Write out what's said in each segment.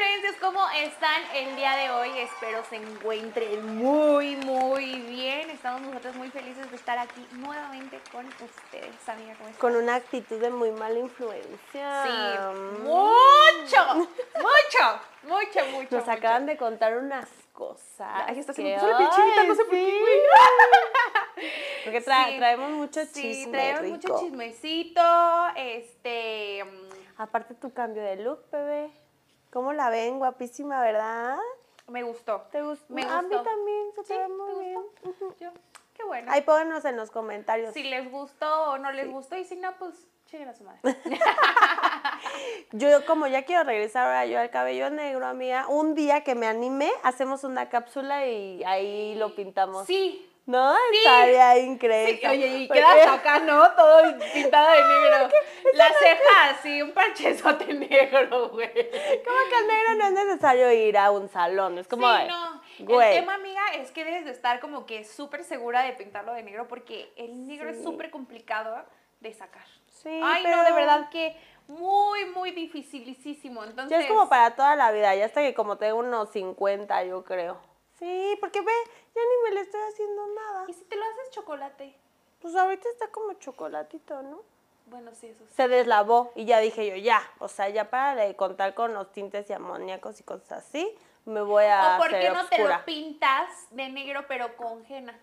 influencias, ¿cómo están el día de hoy? Espero se encuentren muy, muy bien. Estamos nosotros muy felices de estar aquí nuevamente con ustedes, amiga. ¿cómo están? Con una actitud de muy mala influencia. Sí, mucho, mucho, mucho, mucho. Nos mucho. acaban de contar unas cosas. Ay, está haciendo- la piel chinita, no sé por qué, güey. sí. Porque tra- Sí. traemos mucho Sí, chisme traemos rico. mucho chismecito, este... mm, Aparte tu cambio de look, bebé. ¿Cómo la ven? Guapísima, ¿verdad? Me gustó. ¿Te gustó? Me A mí gustó. también, se Sí, te ve ¿te muy bien. gustó? Ujú. Yo, qué bueno. Ahí pónganos en los comentarios. Si les gustó o no les Sí. gustó, y si no, pues chinguen a su madre. Yo como ya quiero regresar ahora yo al cabello negro, amiga, un día que me anime, hacemos una cápsula y ahí lo pintamos. Sí. ¿No? Estaría increíble. Sí, oye, y Porque- quedas acá, ¿no? Todo pintado de negro. La ceja así, un parchezote negro, güey. Como que al negro no es necesario ir a un salón, es como, sí, no. güey. El tema, amiga, es que debes de estar como que súper segura de pintarlo de negro porque el negro es Sí. súper complicado de sacar. Sí, Ay, no, pero de verdad que muy, muy dificilísimo. Entonces, Ya es como para toda la vida, ya hasta que como tengo unos 50, yo creo. Sí, porque ve, ya ni me le estoy haciendo nada. ¿Y si te lo haces chocolate? Pues ahorita está como chocolatito, ¿no? Bueno, sí, eso sí. Se deslavó y ya dije yo, ya, o sea, ya para de contar con los tintes y amoníacos y cosas así, me voy a ¿O por qué no te lo pintas de negro pero con henna?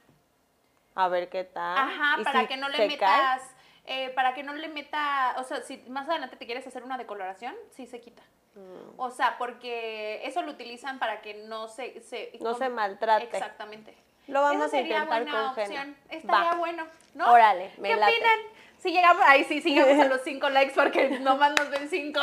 A ver qué tal. Ajá, ¿Y para si que no le metas, eh, para que no le meta, o sea, si más adelante te quieres hacer una decoloración, sí se quita. Mm. O sea, porque eso lo utilizan para que no se... se No se maltrate. Exactamente. Lo vamos Esa a sería intentar buena con opción. Estaría Va. bueno, ¿no? Órale, me ¿Qué late. opinan? Si llegamos, ay, sí, si llegamos a los 5 likes porque nomás nos ven 5.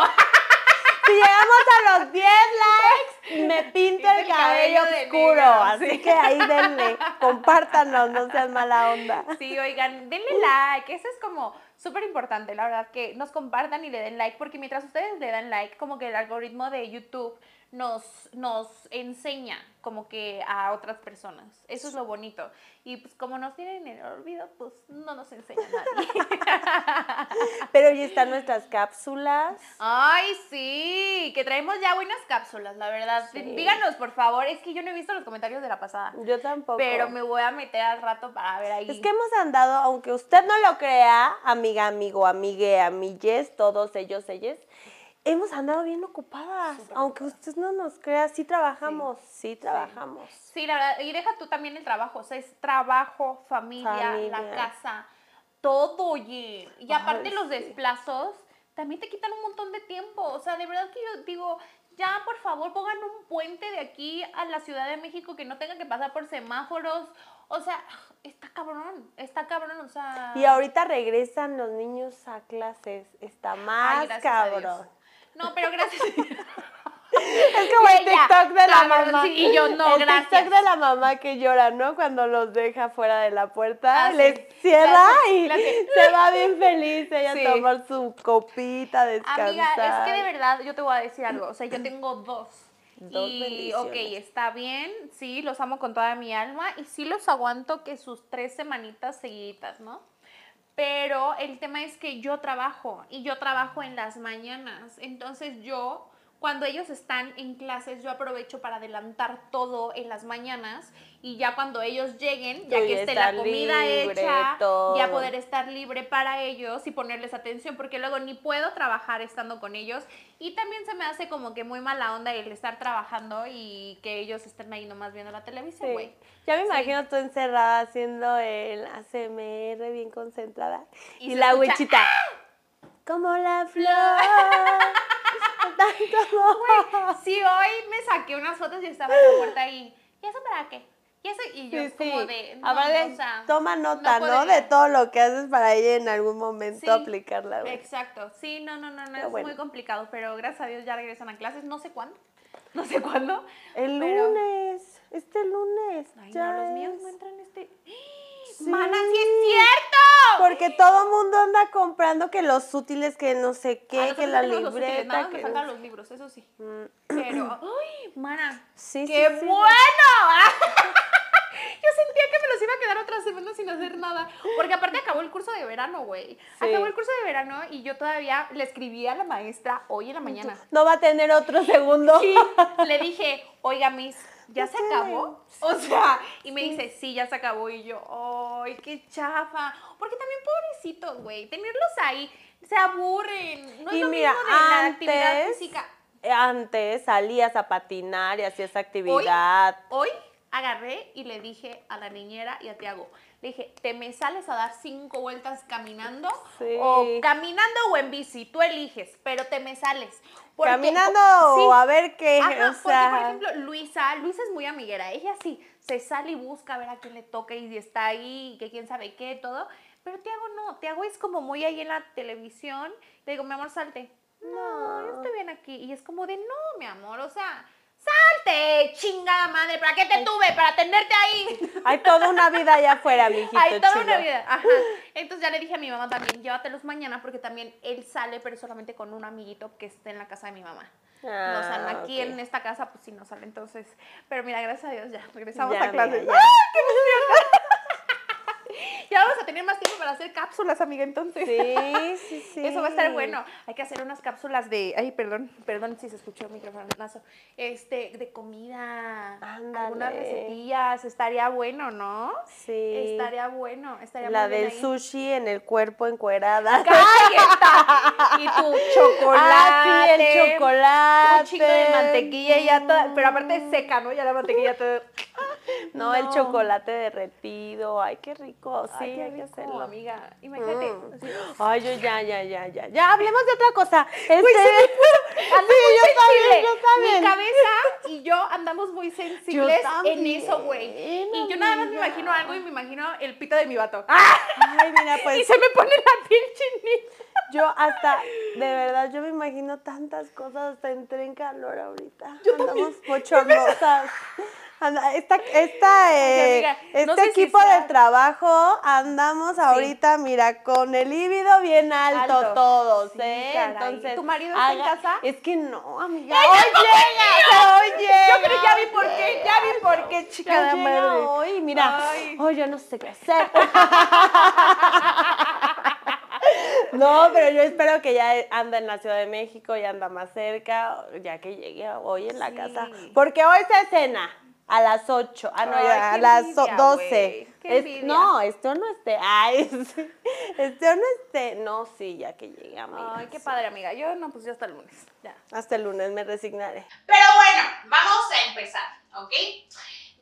Si llegamos a los 10 likes, me pinto el el cabello oscuro. negro, así sí. que ahí denle, compártanos, no sean mala onda. Sí, oigan, denle like. Eso es como súper importante, la verdad, que nos compartan y le den like, porque mientras ustedes le dan like, como que el algoritmo de YouTube nos, nos enseña como que a otras personas. Eso es lo bonito. Y pues como nos tienen en el olvido, pues no nos enseña nadie. Pero ahí están nuestras cápsulas. Ay, sí, que traemos ya buenas cápsulas, la verdad. Sí. Díganos, por favor. Es que yo no he visto los comentarios de la pasada. Yo tampoco. Pero me voy a meter al rato para ver ahí. Es que hemos andado, aunque usted no lo crea, amiga, amigo, amigue, amigues, todos ellos, ellas, hemos andado bien ocupadas. Aunque usted no nos crea, sí trabajamos, sí, trabajamos. Sí, la verdad, y deja tú también el trabajo, o sea, es trabajo, familia, la casa, todo, oye. Y aparte los desplazos también te quitan un montón de tiempo, o sea, de verdad que yo digo, ya por favor pongan un puente de aquí a la Ciudad de México que no tenga que pasar por semáforos, o sea, está cabrón, está cabrón, o sea... Y ahorita regresan los niños a clases, está más cabrón. No, pero gracias. Es como el TikTok de la mamá. sí, y yo, no, el gracias. TikTok de la mamá que llora, ¿no? Cuando los deja fuera de la puerta, Ah, sí. les cierra La- y la que- se va bien feliz ella Sí. a tomar su copita, descansar. Amiga, es que de verdad yo te voy a decir algo. O sea, yo tengo dos. Dos y, ok, está bien, sí, los amo con toda mi alma y sí los aguanto que sus tres semanitas seguiditas, ¿no? Pero el tema es que yo trabajo y yo trabajo en las mañanas. Entonces yo, cuando ellos están en clases, yo aprovecho para adelantar todo en las mañanas y ya cuando ellos lleguen, ya que esté la comida libre, hecha, todo. ya poder estar libre para ellos y ponerles atención, porque luego ni puedo trabajar estando con ellos y también se me hace como que muy mala onda el estar trabajando y que ellos estén ahí nomás viendo la televisión, Sí. güey. Ya me Sí. imagino tú encerrada haciendo el ACMR bien concentrada. Y la escucha, huichita. Como la flor. Tanto. Sí, hoy me saqué unas fotos y estaba en la puerta ahí. ¿Y eso para qué? Y eso, y yo Sí, como de, no, Aparte, o sea, toma nota, ¿no? De todo lo que haces para ella en algún momento aplicarla. güey. Exacto, sí, no, no, no, no, es bueno. muy complicado, pero gracias a Dios ya regresan a clases, no sé cuándo, no sé cuándo. El pero- lunes, este lunes. Ay, ya no, los míos no entran este... Sí. ¡Mana, sí es cierto! Porque todo mundo anda comprando que los útiles, que no sé Ah, qué, nosotros que la tenemos los útiles, libreta. nada que me faltan los libros, eso sí. Mm, Pero, ¡ay, mana! Sí, ¡Qué sí, sí. bueno! Yo sentía que me los iba a quedar otra semana sin hacer nada. Porque aparte acabó el curso de verano, güey. Sí. Acabó el curso de verano y yo todavía le escribí a la maestra hoy en la mañana. No va a tener otro segundo. Sí, le dije, oiga, Miss, ¿ya se acabó? O sea, y me dice, sí, ya se acabó. Y yo, ¡ay, qué chafa! Porque también pobrecitos, güey, tenerlos ahí se aburren. No es y lo mira, mismo de la actividad antes, física. antes salías a patinar y hacías actividad. Hoy agarré y le dije a la niñera y a Tiago, le dije, ¿te me sales a dar cinco vueltas caminando? Sí. O caminando o en bici, tú eliges, pero te me sales. Porque- Caminando Sí. o a ver qué, Ajá, o porque sea, por ejemplo, Luisa, Luisa es muy amiguera, ella sí se sale y busca a ver a quién le toca y está ahí, que quién sabe qué, todo. Pero Tiago no, Tiago es como muy ahí en la televisión. Le digo, mi amor, salte. No, yo estoy bien aquí. Y es como de, no, mi amor, o sea, salte, chingada madre, ¿para qué te tuve? Para tenerte ahí. hay toda una vida allá afuera, mijito Hay toda chulo. una vida. Ajá. Entonces ya le dije a mi mamá también, llévatelos mañana porque también él sale, pero solamente con un amiguito que esté en la casa de mi mamá. no salen Ah, aquí en esta casa, pues sí, no sale. Entonces, pero mira, gracias a Dios ya regresamos Ya, a ya. ¡Ay, qué emoción! ya vamos a tener más tiempo para hacer cápsulas, amiga, entonces. Sí, sí, sí. Eso va a estar bueno. Hay que hacer unas cápsulas de. Ay, perdón, perdón si se escuchó el microfonazo. Este, de comida. Ándale. Algunas recetillas. Estaría bueno, ¿no? Sí. Estaría bueno. Estaría La muy bien del sushi en el cuerpo encuerada. ¡Cállate! Y tu chocolate. Ah, sí, el chocolate. Un chingo de mantequilla y ya toda. Pero aparte seca, ¿no? Ya la mantequilla toda. No, el chocolate derretido. Ay, qué rico. Sí, Ay, qué hay que hacerlo. amiga. Imagínate. Mm. así. Ay, yo ya, ya, ya, ya. Ya, hablemos de otra cosa. Este... Ando muy yo también, yo también. Mi cabeza y yo andamos muy sensibles en eso, güey. Y yo nada más me imagino algo y me imagino el pito de mi vato. Ay, mira, y pues se me pone la piel chinita. Yo hasta, de verdad, yo me imagino tantas cosas. Hasta entré en calor ahorita. Yo Andamos también. bochornosas. Anda, Esta, esta, eh, este no sé si equipo sea- de trabajo andamos ahorita, mira, con el líbido bien alto, Alto. todos, Sí, ¿eh? caray. Entonces, ¿Tu marido está en casa? Es que no, amiga. Hoy llega, hoy llega. Yo creo, ya vi por qué, ya vi por qué, chica Ya de llega madre. hoy, mira, Ay. hoy yo no sé qué hacer. No, pero yo espero que ya anda en la Ciudad de México, ya anda más cerca, ya que llegue hoy en la Sí. casa. Porque hoy se cena a las 8, ah, no, Ay, ya, a las envidia, 12. güey, qué Es- no, esto no esté, ay, sí, esto no esté, no, sí, ya que llegue, amiga. Ay, qué sí. padre, amiga. Yo no, pues ya hasta el lunes. Ya. Hasta el lunes me resignaré. Pero bueno, vamos a empezar, ¿ok?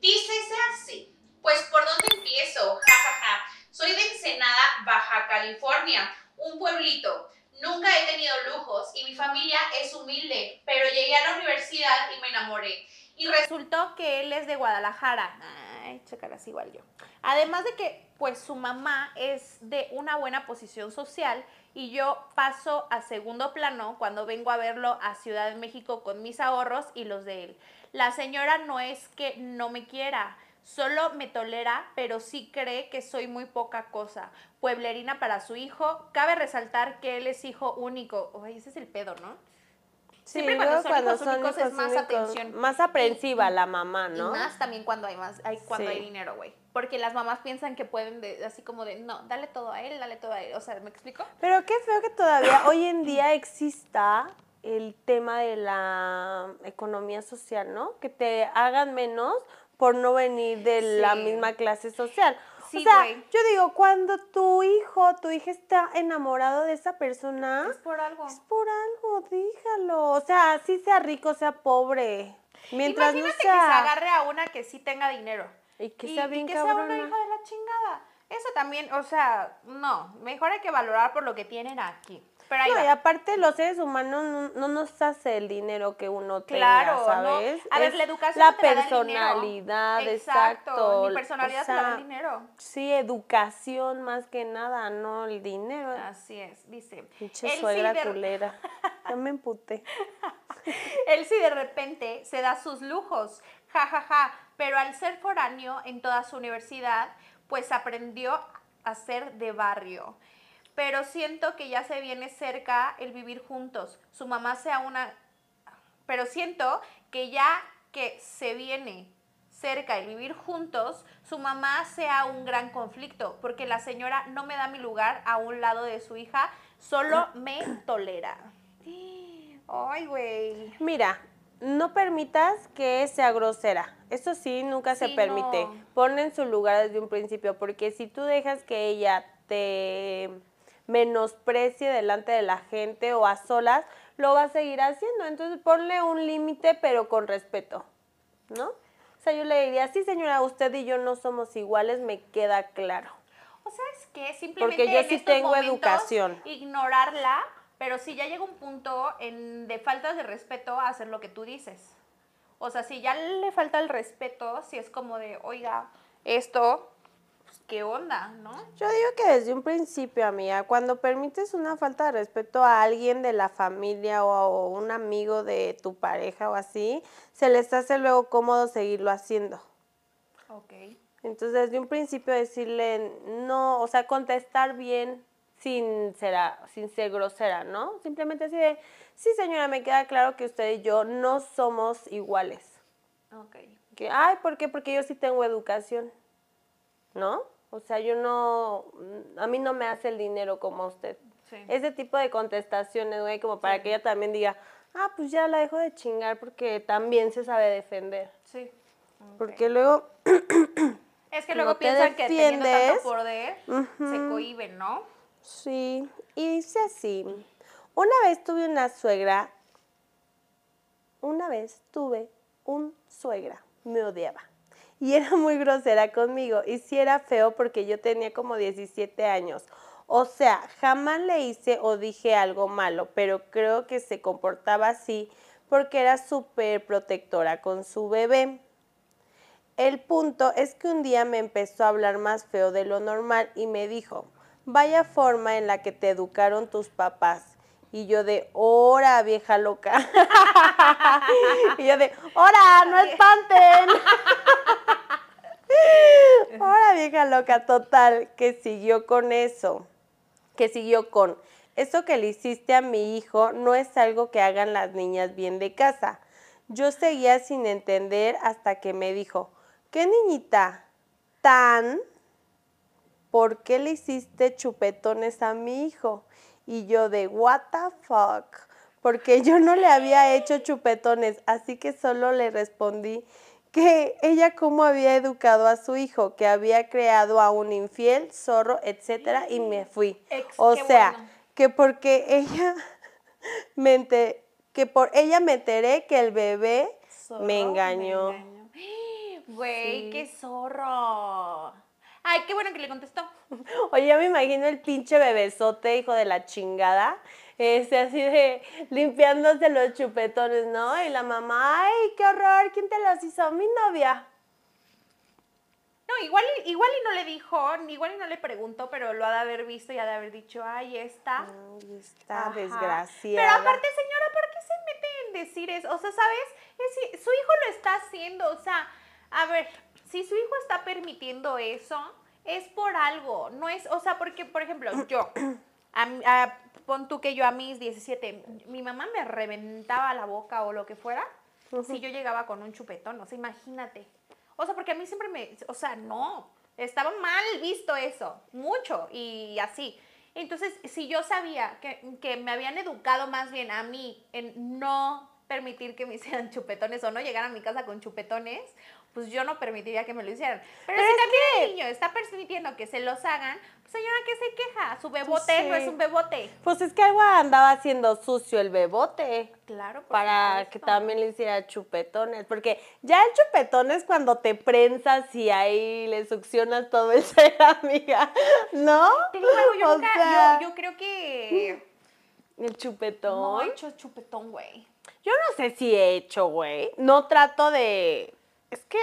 Dícese así. Pues, ¿por dónde empiezo? Ja, ja, ja. Soy de Ensenada, Baja California, un pueblito. Nunca he tenido lujos y mi familia es humilde, pero llegué a la universidad y me enamoré. Y resulta Resultó que él es Guadalajara. Ay, igual yo. Además de que, pues su mamá es de una buena posición social y yo paso a segundo plano cuando vengo a verlo a Ciudad de México con mis ahorros y los de él. La señora no es que no me quiera, solo me tolera, pero sí cree que soy muy poca cosa. Pueblerina para su hijo. Cabe resaltar que él es hijo único. Ay, ese es el pedo, ¿no? Siempre cuando son hijos únicos es más atención. Más aprensiva la mamá, ¿no? Y más también cuando hay más, hay, cuando Sí. hay dinero, güey. Porque las mamás piensan que pueden, de- así como de, no, dale todo a él, dale todo a él. O sea, ¿me explico? Pero qué feo que todavía hoy en día exista el tema de la economía social, ¿no? Que te hagan menos por no venir de la Sí. misma clase social. Sí, o sea, yo digo, cuando tu hijo, tu hija está enamorado de esa persona, Es por algo. es por algo, dígalo. O sea, así sea rico, sea pobre. Mientras Imagínate no que se agarre a una que sí tenga dinero. Y que sea bien que sea una hija de la chingada. Eso también, o sea, no. Mejor hay que valorar por lo que tienen aquí. Pero ahí No, va. y aparte los seres humanos no, no nos hace el dinero que uno Claro, tenga, ¿no? ¿sabes? A ver, Es la educación la te la da el dinero. personalidad, exacto. Mi personalidad O te la da el dinero. Sí, educación más que nada, no el dinero. Así es, dice. Pinche suegra culera. Ya me emputé. Él sí de repente se da sus lujos, ja, ja, ja, pero al ser foráneo en toda su universidad, pues aprendió a ser de barrio. Pero siento que ya se viene cerca el vivir juntos. Su mamá sea una... Pero siento que ya que se viene cerca, el vivir juntos, su mamá sea un gran conflicto, porque la señora no me da mi lugar a un lado de su hija, solo me tolera. Ay, güey. Mira, no permitas que sea grosera. Eso sí, nunca se permite. no. Ponle en su lugar desde un principio, porque si tú dejas que ella te menosprecie delante de la gente o a solas, lo va a seguir haciendo. Entonces ponle un límite, pero con respeto, ¿no? O sea, yo le diría, sí señora, usted y yo no somos iguales, me queda claro. O sea, es que simplemente Porque yo en sí estos tengo educación. Ignorarla, pero si ya llega un punto en, de falta de respeto a hacer lo que tú dices. O sea, si ya le falta el respeto, si es como de, oiga, esto, ¿qué onda, no? Yo digo que desde un principio, amiga, cuando permites una falta de respeto a alguien de la familia o a un amigo de tu pareja o así, se les hace luego cómodo seguirlo haciendo. Ok. Entonces, desde un principio decirle no, o sea, contestar bien sin ser, sin ser grosera, ¿no? Simplemente así de, sí señora, me queda claro que usted y yo no somos iguales. Ok. Que, ay, ¿por qué? Porque yo sí tengo educación, ¿no? O sea, yo no, a mí no me hace el dinero como a usted. Sí. Ese tipo de contestaciones, güey, como para que ella también diga, ah, pues ya la dejo de chingar porque también se sabe defender. Sí. Porque luego, Es que luego piensan que teniendo tanto poder, se cohiben, ¿no? sí, y dice así, una vez tuve una suegra, una vez tuve un suegra, me odiaba. Y era muy grosera conmigo. Y sí era feo porque yo tenía como 17 años. O sea, jamás le hice o dije algo malo, pero creo que se comportaba así porque era súper protectora con su bebé. El punto es que un día me empezó a hablar más feo de lo normal y me dijo, vaya forma en la que te educaron tus papás. Y yo de, ¡hora, vieja loca! y yo de, ¡hora, no espanten! ¡hora, vieja loca! Total, que siguió con eso. Que siguió con, eso que le hiciste a mi hijo no es algo que hagan las niñas bien de casa. Yo seguía sin entender hasta que me dijo, ¿qué niñita? ¿Tan? ¿Por qué le hiciste chupetones a mi hijo? Y yo de, what the fuck? Porque yo no le había hecho chupetones, así que solo le respondí que ella cómo había educado a su hijo, que había creado a un infiel, zorro, etcétera, y me fui. Ex- o sea, bueno. que porque ella me que por ella me enteré que el bebé Zorro, me engañó. engañó. Güey, Sí. qué zorro. Ay, qué bueno que le contestó. Oye, yo me imagino el pinche bebesote, hijo de la chingada, este, así de limpiándose los chupetones, ¿no? Y la mamá, ay, qué horror, ¿quién te los hizo? Mi novia. No, igual, y- igual y no le dijo, igual y no le preguntó, pero lo ha de haber visto y ha de haber dicho, ay, esta. Ay, está Ajá. desgraciada. Pero aparte, señora, ¿por qué se mete en decir eso? O sea, ¿sabes? Es, su hijo lo está haciendo. O sea, a ver, si su hijo está permitiendo eso, es por algo. No es, o sea, porque, por ejemplo, yo, a pon tú que yo a mis 17, mi mamá me reventaba la boca o lo que fuera, si yo llegaba con un chupetón. O sea, imagínate. O sea, porque a mí siempre me, o sea, no, estaba mal visto eso, mucho y así. Entonces, si yo sabía que, que me habían educado más bien a mí en no permitir que me hicieran chupetones o no llegar a mi casa con chupetones, pues yo no permitiría que me lo hicieran. Pero, Pero si también el niño está permitiendo que se los hagan, pues señora, ¿qué se queja? Su bebote no es un bebote. Pues es que algo andaba haciendo sucio el bebote. Claro, para que también le hiciera chupetones, porque ya el chupetón es cuando te prensas y ahí le succionas todo el ser, amiga, ¿no? Digo algo, yo, nunca- sea, yo, yo creo que el chupetón. no he hecho chupetón, güey. Yo no sé si he hecho, güey. No trato de. Es que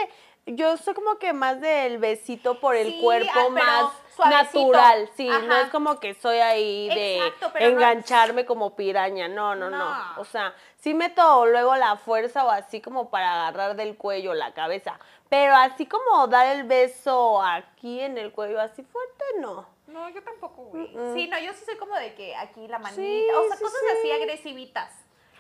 yo soy como que más del besito por el Sí, cuerpo ah, pero más suavecito. natural. Sí, no es como que soy ahí de Exacto, pero no- engancharme como piraña. No, no, no, No. O sea, sí meto luego la fuerza o así como para agarrar del cuello la cabeza. Pero así como dar el beso aquí en el cuello así fuerte, no. No, yo tampoco, güey. Sí, no, yo sí soy como de que aquí la manita, Sí, o sea, sí, cosas sí. así agresivitas.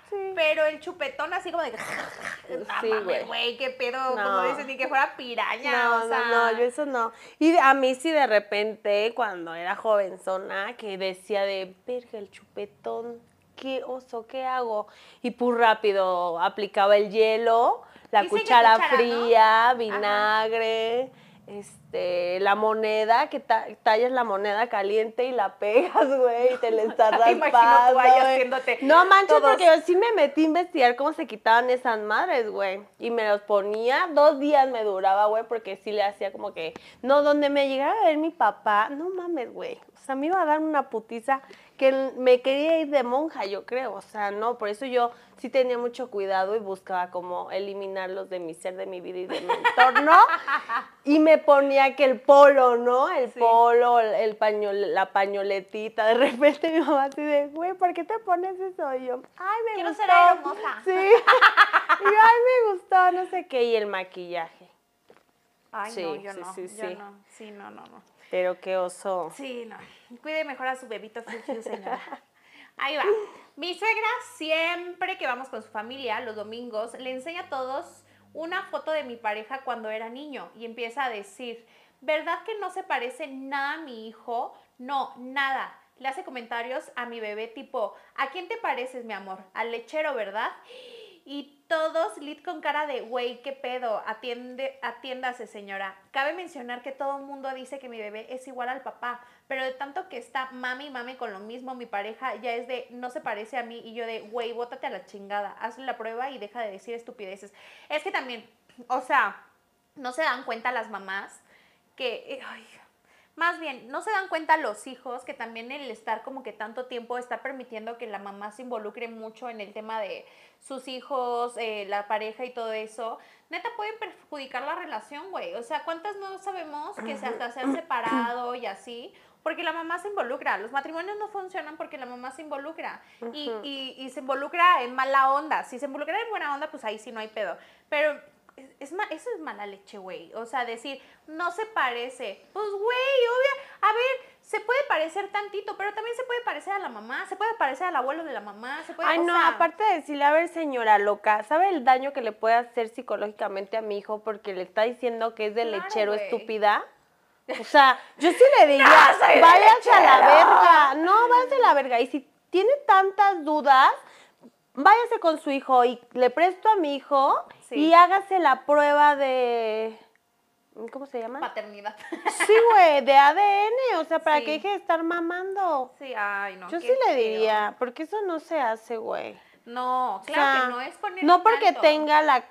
Sí. Pero el chupetón así como de... No Sí, güey. güey, qué pedo, como No. dices, ni que fuera piraña, No, o sea... no, no, yo eso no. Y a mí sí de repente, cuando era jovenzona, que decía de, verga, el chupetón, qué oso, ¿qué hago? Y pues rápido aplicaba el hielo, la cuchara cuchara, ¿no? fría, vinagre, este, la moneda, que ta- tallas la moneda caliente y la pegas, güey, y te le estás tú raspando. ahí haciéndote No manches, todos. porque yo sí me metí a investigar cómo se quitaban esas madres, güey. Y me los ponía, dos días me duraba, güey, porque sí le hacía como que. No, donde me llegara a ver mi papá, no mames, güey. O sea, me iba a dar una putiza que me quería ir de monja, yo creo. O sea, no, por eso yo sí tenía mucho cuidado y buscaba como eliminarlos de mi ser, de mi vida y de mi entorno. y me ponía que el polo, ¿no? El Sí. polo, el, el pañol, la pañoletita. De repente mi mamá así de, güey, ¿por qué te pones eso? Y yo, ay, me Quiero gustó. ser hermosa. Sí. y yo, ay, me gustó, no sé qué. Y el maquillaje. Ay, Sí, no, yo sí, no, sí, yo no, sí, no, no, no. Pero qué oso. Sí, no. Cuide mejor a su bebito señora. Ahí va. Mi suegra siempre que vamos con su familia los domingos le enseña a todos una foto de mi pareja cuando era niño y empieza a decir, ¿verdad que no se parece nada a mi hijo? No, nada. Le hace comentarios a mi bebé tipo, ¿a quién te pareces, mi amor? Al lechero, ¿verdad? Y todos lit con cara de, güey, qué pedo, atiende, atiéndase señora. Cabe mencionar que todo el mundo dice que mi bebé es igual al papá, pero de tanto que está mami mami con lo mismo, mi pareja ya es de, no se parece a mí, y yo de, güey, bótate a la chingada, hazle la prueba y deja de decir estupideces. Es que también, o sea, no se dan cuenta las mamás que, más bien, no se dan cuenta los hijos que también el estar como que tanto tiempo está permitiendo que la mamá se involucre mucho en el tema de sus hijos, eh, la pareja y todo eso. Neta pueden perjudicar la relación, güey. O sea, ¿cuántas no sabemos que se hasta se han separado y así? Porque la mamá se involucra. Los matrimonios no funcionan porque la mamá se involucra. y, y, y se involucra en mala onda. Si se involucra en buena onda, pues ahí sí no hay pedo. Pero es, es ma- eso es mala leche, güey. O sea, decir, no se parece. Pues, güey, obvio. A ver, se puede parecer tantito, pero también se puede parecer a la mamá, se puede parecer al abuelo de la mamá, se puede Ay, o no, sea, aparte de decirle, a ver, señora loca, ¿sabe el daño que le puede hacer psicológicamente a mi hijo porque le está diciendo que es de Claro, lechero estúpida? O sea, yo sí le diría, de váyanse a la lechero". verga. No, váyanse a la verga. Y si tiene tantas dudas, váyase con su hijo y le presto a mi hijo Sí. y hágase la prueba de... ¿Cómo se llama? paternidad. Sí, güey, de ADN, o sea, para Sí. que deje de estar mamando. sí, ay, no. Yo sí le diría, porque eso no se hace, güey. No, O claro sea, que no es poner No porque tenga la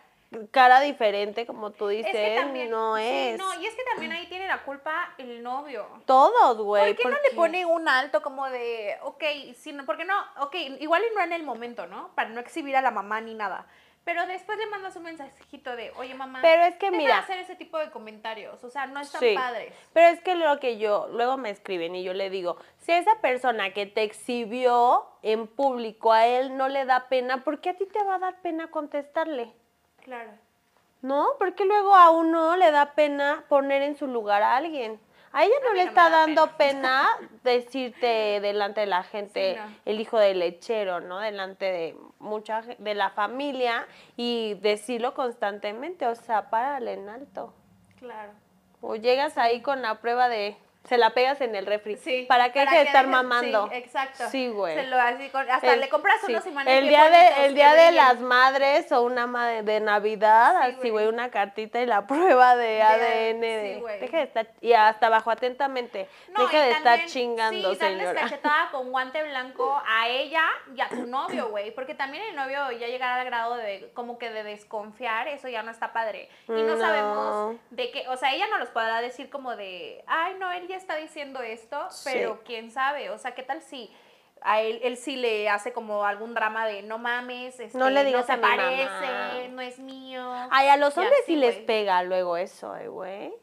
cara diferente, como tú dices, Es que también, no sí, es. no, y es que también ahí tiene la culpa el novio. Todos, güey. ¿Por qué no le pone un alto como de, ok, si no, porque no, ok, igual y no en el momento, ¿no? Para no exhibir a la mamá ni nada. Pero después le mandas un mensajito de, oye mamá, Pero es que deja de mira. hacer ese tipo de comentarios, o sea, no están Sí. padres. Pero es que lo que yo, luego me escriben y yo le digo, si a esa persona que te exhibió en público a él no le da pena, ¿por qué a ti te va a dar pena contestarle? Claro. ¿No? Porque luego a uno le da pena poner en su lugar a alguien. A ella no le no está da dando pena decirte delante de la gente Sí, no. el hijo del lechero, ¿no? Delante de mucha de la familia y decirlo constantemente, o sea, párale en alto. Claro. O llegas ahí con la prueba de se la pegas en el refri. Sí. para que deje de estar mamando. Sí, exacto. Sí, güey. Se lo así hasta El- le compras sí. unos imanes el día de el que día de las madres o una madre de Navidad, Sí, así güey. una cartita y la prueba de, ADN de sí, güey. deje de estar y hasta abajo atentamente, No, deje y de estar también, chingando, sí, darles señora. cachetada con guante blanco a ella y a tu novio, güey, porque también el novio ya llegar al grado de como que de desconfiar, eso ya no está padre. Y no, No. sabemos de qué, o sea, ella no los podrá decir como de, ay, no, él ya está diciendo esto, Sí. pero quién sabe, o sea, ¿qué tal si a él, él sí le hace como algún drama de no mames, este, No le digas se a mi parece, mamá". no es mío. Ay, a los Y hombres así, sí les pega luego eso, eh, güey.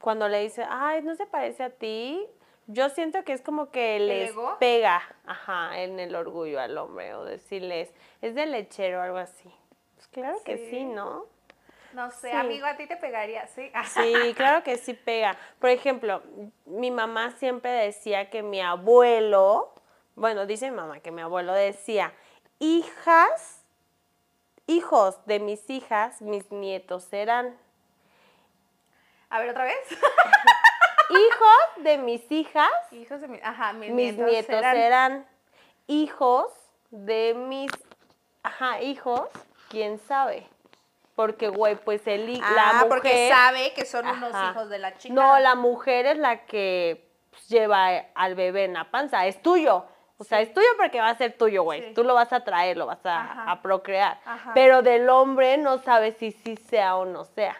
Cuando le dice, ay, no se parece a ti. Yo siento que es como que les ego? pega, ajá, en el orgullo al hombre. O decirles, es de lechero o algo así. Pues claro que sí, ¿no? No sé, Sí. amigo, a ti te pegaría, ¿sí? Sí, claro que sí pega. Por ejemplo, mi mamá siempre decía que mi abuelo, bueno, dice mi mamá que mi abuelo decía, hijas, hijos de mis hijas, mis nietos serán. A ver, otra vez. Hijos de mis hijas, Hijos de mi. Ajá, mis, mis nietos, nietos serán- serán. Hijos de mis, ajá, hijos, quién sabe. Porque, güey, pues el, hi- la Ah, mujer... porque sabe que son unos Ajá. hijos de la chica. No, la mujer es la que pues, lleva al bebé en la panza, es tuyo. O sea, es tuyo porque va a ser tuyo, güey. Sí. Tú lo vas a traer, lo vas a, a procrear. Ajá. Pero del hombre no sabes si sí sea o no sea.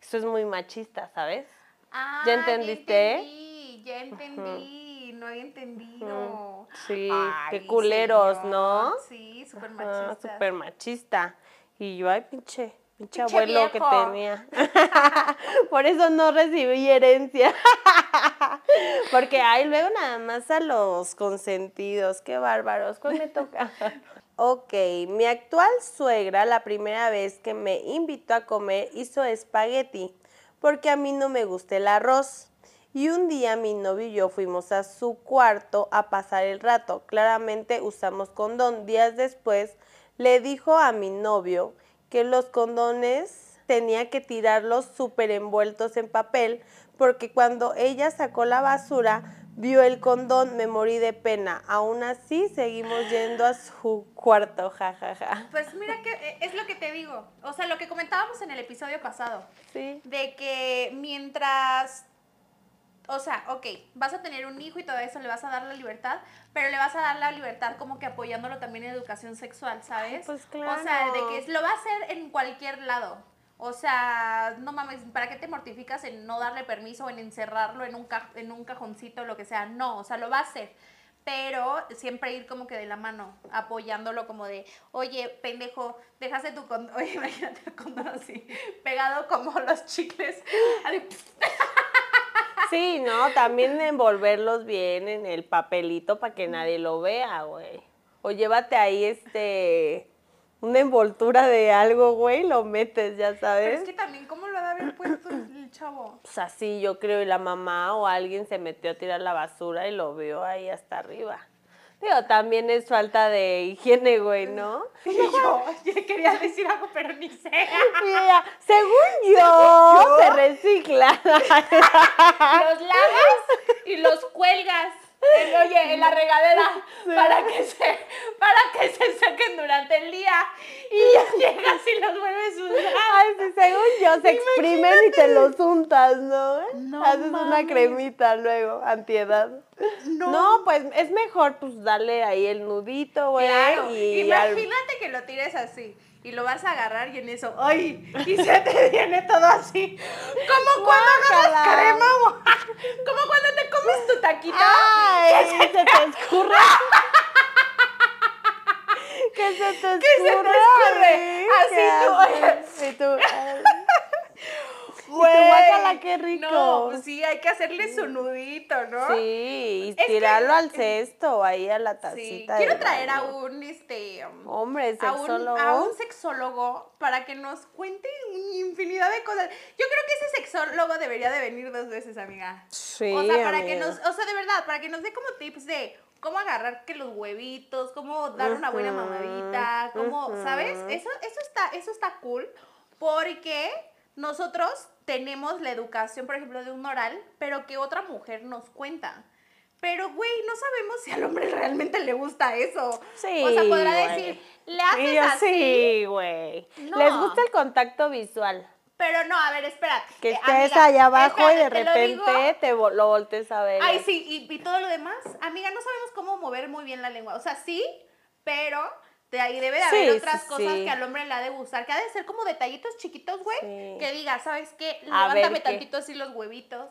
Eso es muy machista, ¿sabes? Ah, ¿Ya entendiste? entendí, ya entendí. No había entendido. Sí, Ay, qué culeros, señor. ¿no? Sí, súper Ah, machista. súper machista. Y yo, ay, pinche, pinche, abuelo que tenía. Por eso no recibí herencia. Porque, ay, luego nada más a los consentidos. Qué bárbaros. ¿Cuál me toca? Ok, mi actual suegra, la primera vez que me invitó a comer, hizo espagueti, porque a mí no me gusta el arroz. Y un día mi novio y yo fuimos a su cuarto a pasar el rato. Claramente usamos condón. Días después le dijo a mi novio que los condones tenía que tirarlos súper envueltos en papel porque cuando ella sacó la basura vio el condón, me morí de pena. Aún así seguimos yendo a su cuarto, jajaja. Pues mira que eh, es lo que te digo. O sea, lo que comentábamos en el episodio pasado. Sí. De que mientras. O sea, ok, vas a tener un hijo y todo eso, le vas a dar la libertad, pero le vas a dar la libertad como que apoyándolo también en educación sexual, ¿sabes? pues O sea, de claro. que lo va a hacer en cualquier lado. O sea, no mames, ¿para qué te mortificas en no darle permiso o en encerrarlo en un, ca- en un cajoncito o lo que sea? No, o sea, lo va a hacer. Pero siempre ir como que de la mano, apoyándolo como de, oye, pendejo, dejaste tu condón, oye, imagínate el condón así, pegado como los chicles. así, Sí, ¿no? También envolverlos bien en el papelito para que nadie lo vea, güey. O llévate ahí este una envoltura de algo, güey, lo metes, ya Pero sabes. es que también, ¿cómo lo ha de haber puesto el chavo? Pues así yo creo, y la mamá o alguien se metió a tirar la basura y lo vio ahí hasta arriba. Digo, también es falta de higiene, güey, ¿no? Y yo, yo quería decir algo, pero ni sé. Y ella, según yo, se recicla. los lavas y los cuelgas. Oye, en la regadera para que se para que se sequen durante el día y ya llegas y los vuelves a usar. Ay, sí, según yo, se exprimen y te los untas, ¿no? No Haces una cremita luego, antiedad. No. pues es mejor pues darle ahí el nudito, güey. Claro, y al- imagínate que lo tires así y lo vas a agarrar y en eso, ¡ay! Y se te viene todo así. Como cuando agarras crema, como cuando te comes tu taquito. Ay, se te escurre. que se te escurre. se te escurre. Así tú, asco. Y tú, guácala, qué rico. No, pues sí, hay que hacerle su nudito, ¿no? Sí, y Es que- tirarlo al cesto, ahí a la Sí, tacita. quiero de traer a un este Hombre, a un, sexólogo. a un sexólogo para que nos cuente infinidad de cosas. Yo creo que ese sexólogo debería de venir dos veces, amiga. Sí, o sea, para que nos, o sea, de verdad, para que nos dé como tips de cómo agarrar que los huevitos, cómo dar una buena mamadita, cómo. ¿sabes? Eso, eso está, eso está cool porque nosotros tenemos la educación, por ejemplo, de un oral, pero que otra mujer nos cuenta. Pero, güey, no sabemos si al hombre realmente le gusta eso. Sí, O sea, podrá decir, le haces así. sí, güey. No. Les gusta el contacto visual. Pero no, a ver, espérate. Que Eh, estés amiga, allá abajo y de lo repente digo. te lo voltees a ver. Ay, sí, y, y todo lo demás, amiga, no sabemos cómo mover muy bien la lengua. O sea, sí, pero de ahí debe de haber Sí, otras sí, cosas sí. que al hombre le ha de gustar, que ha de ser como detallitos chiquitos, güey. Que diga, ¿sabes qué? Levántame tantito así los huevitos.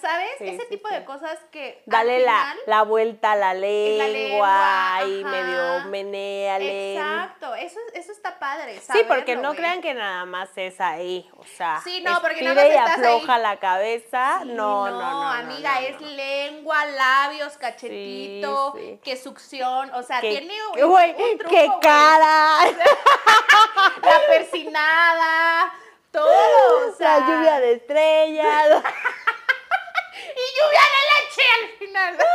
¿Sabes? Sí, Ese sí, tipo sí. de cosas que. al Dale la, final- la vuelta a la lengua, la lengua, y ajá. medio menéale. Exacto, eso, eso está padre. Sí, porque saberlo, no crean que nada más es ahí, o sea, Sí, no, porque nada más y estás afloja ahí. la cabeza, no, no, no, no, amiga, no, es no. lengua, labios, cachetito, que succión, o sea, Que- tiene un, güey, qué cara, la persinada, todo, o sea, la lluvia de estrellas. lluvia de leche al final.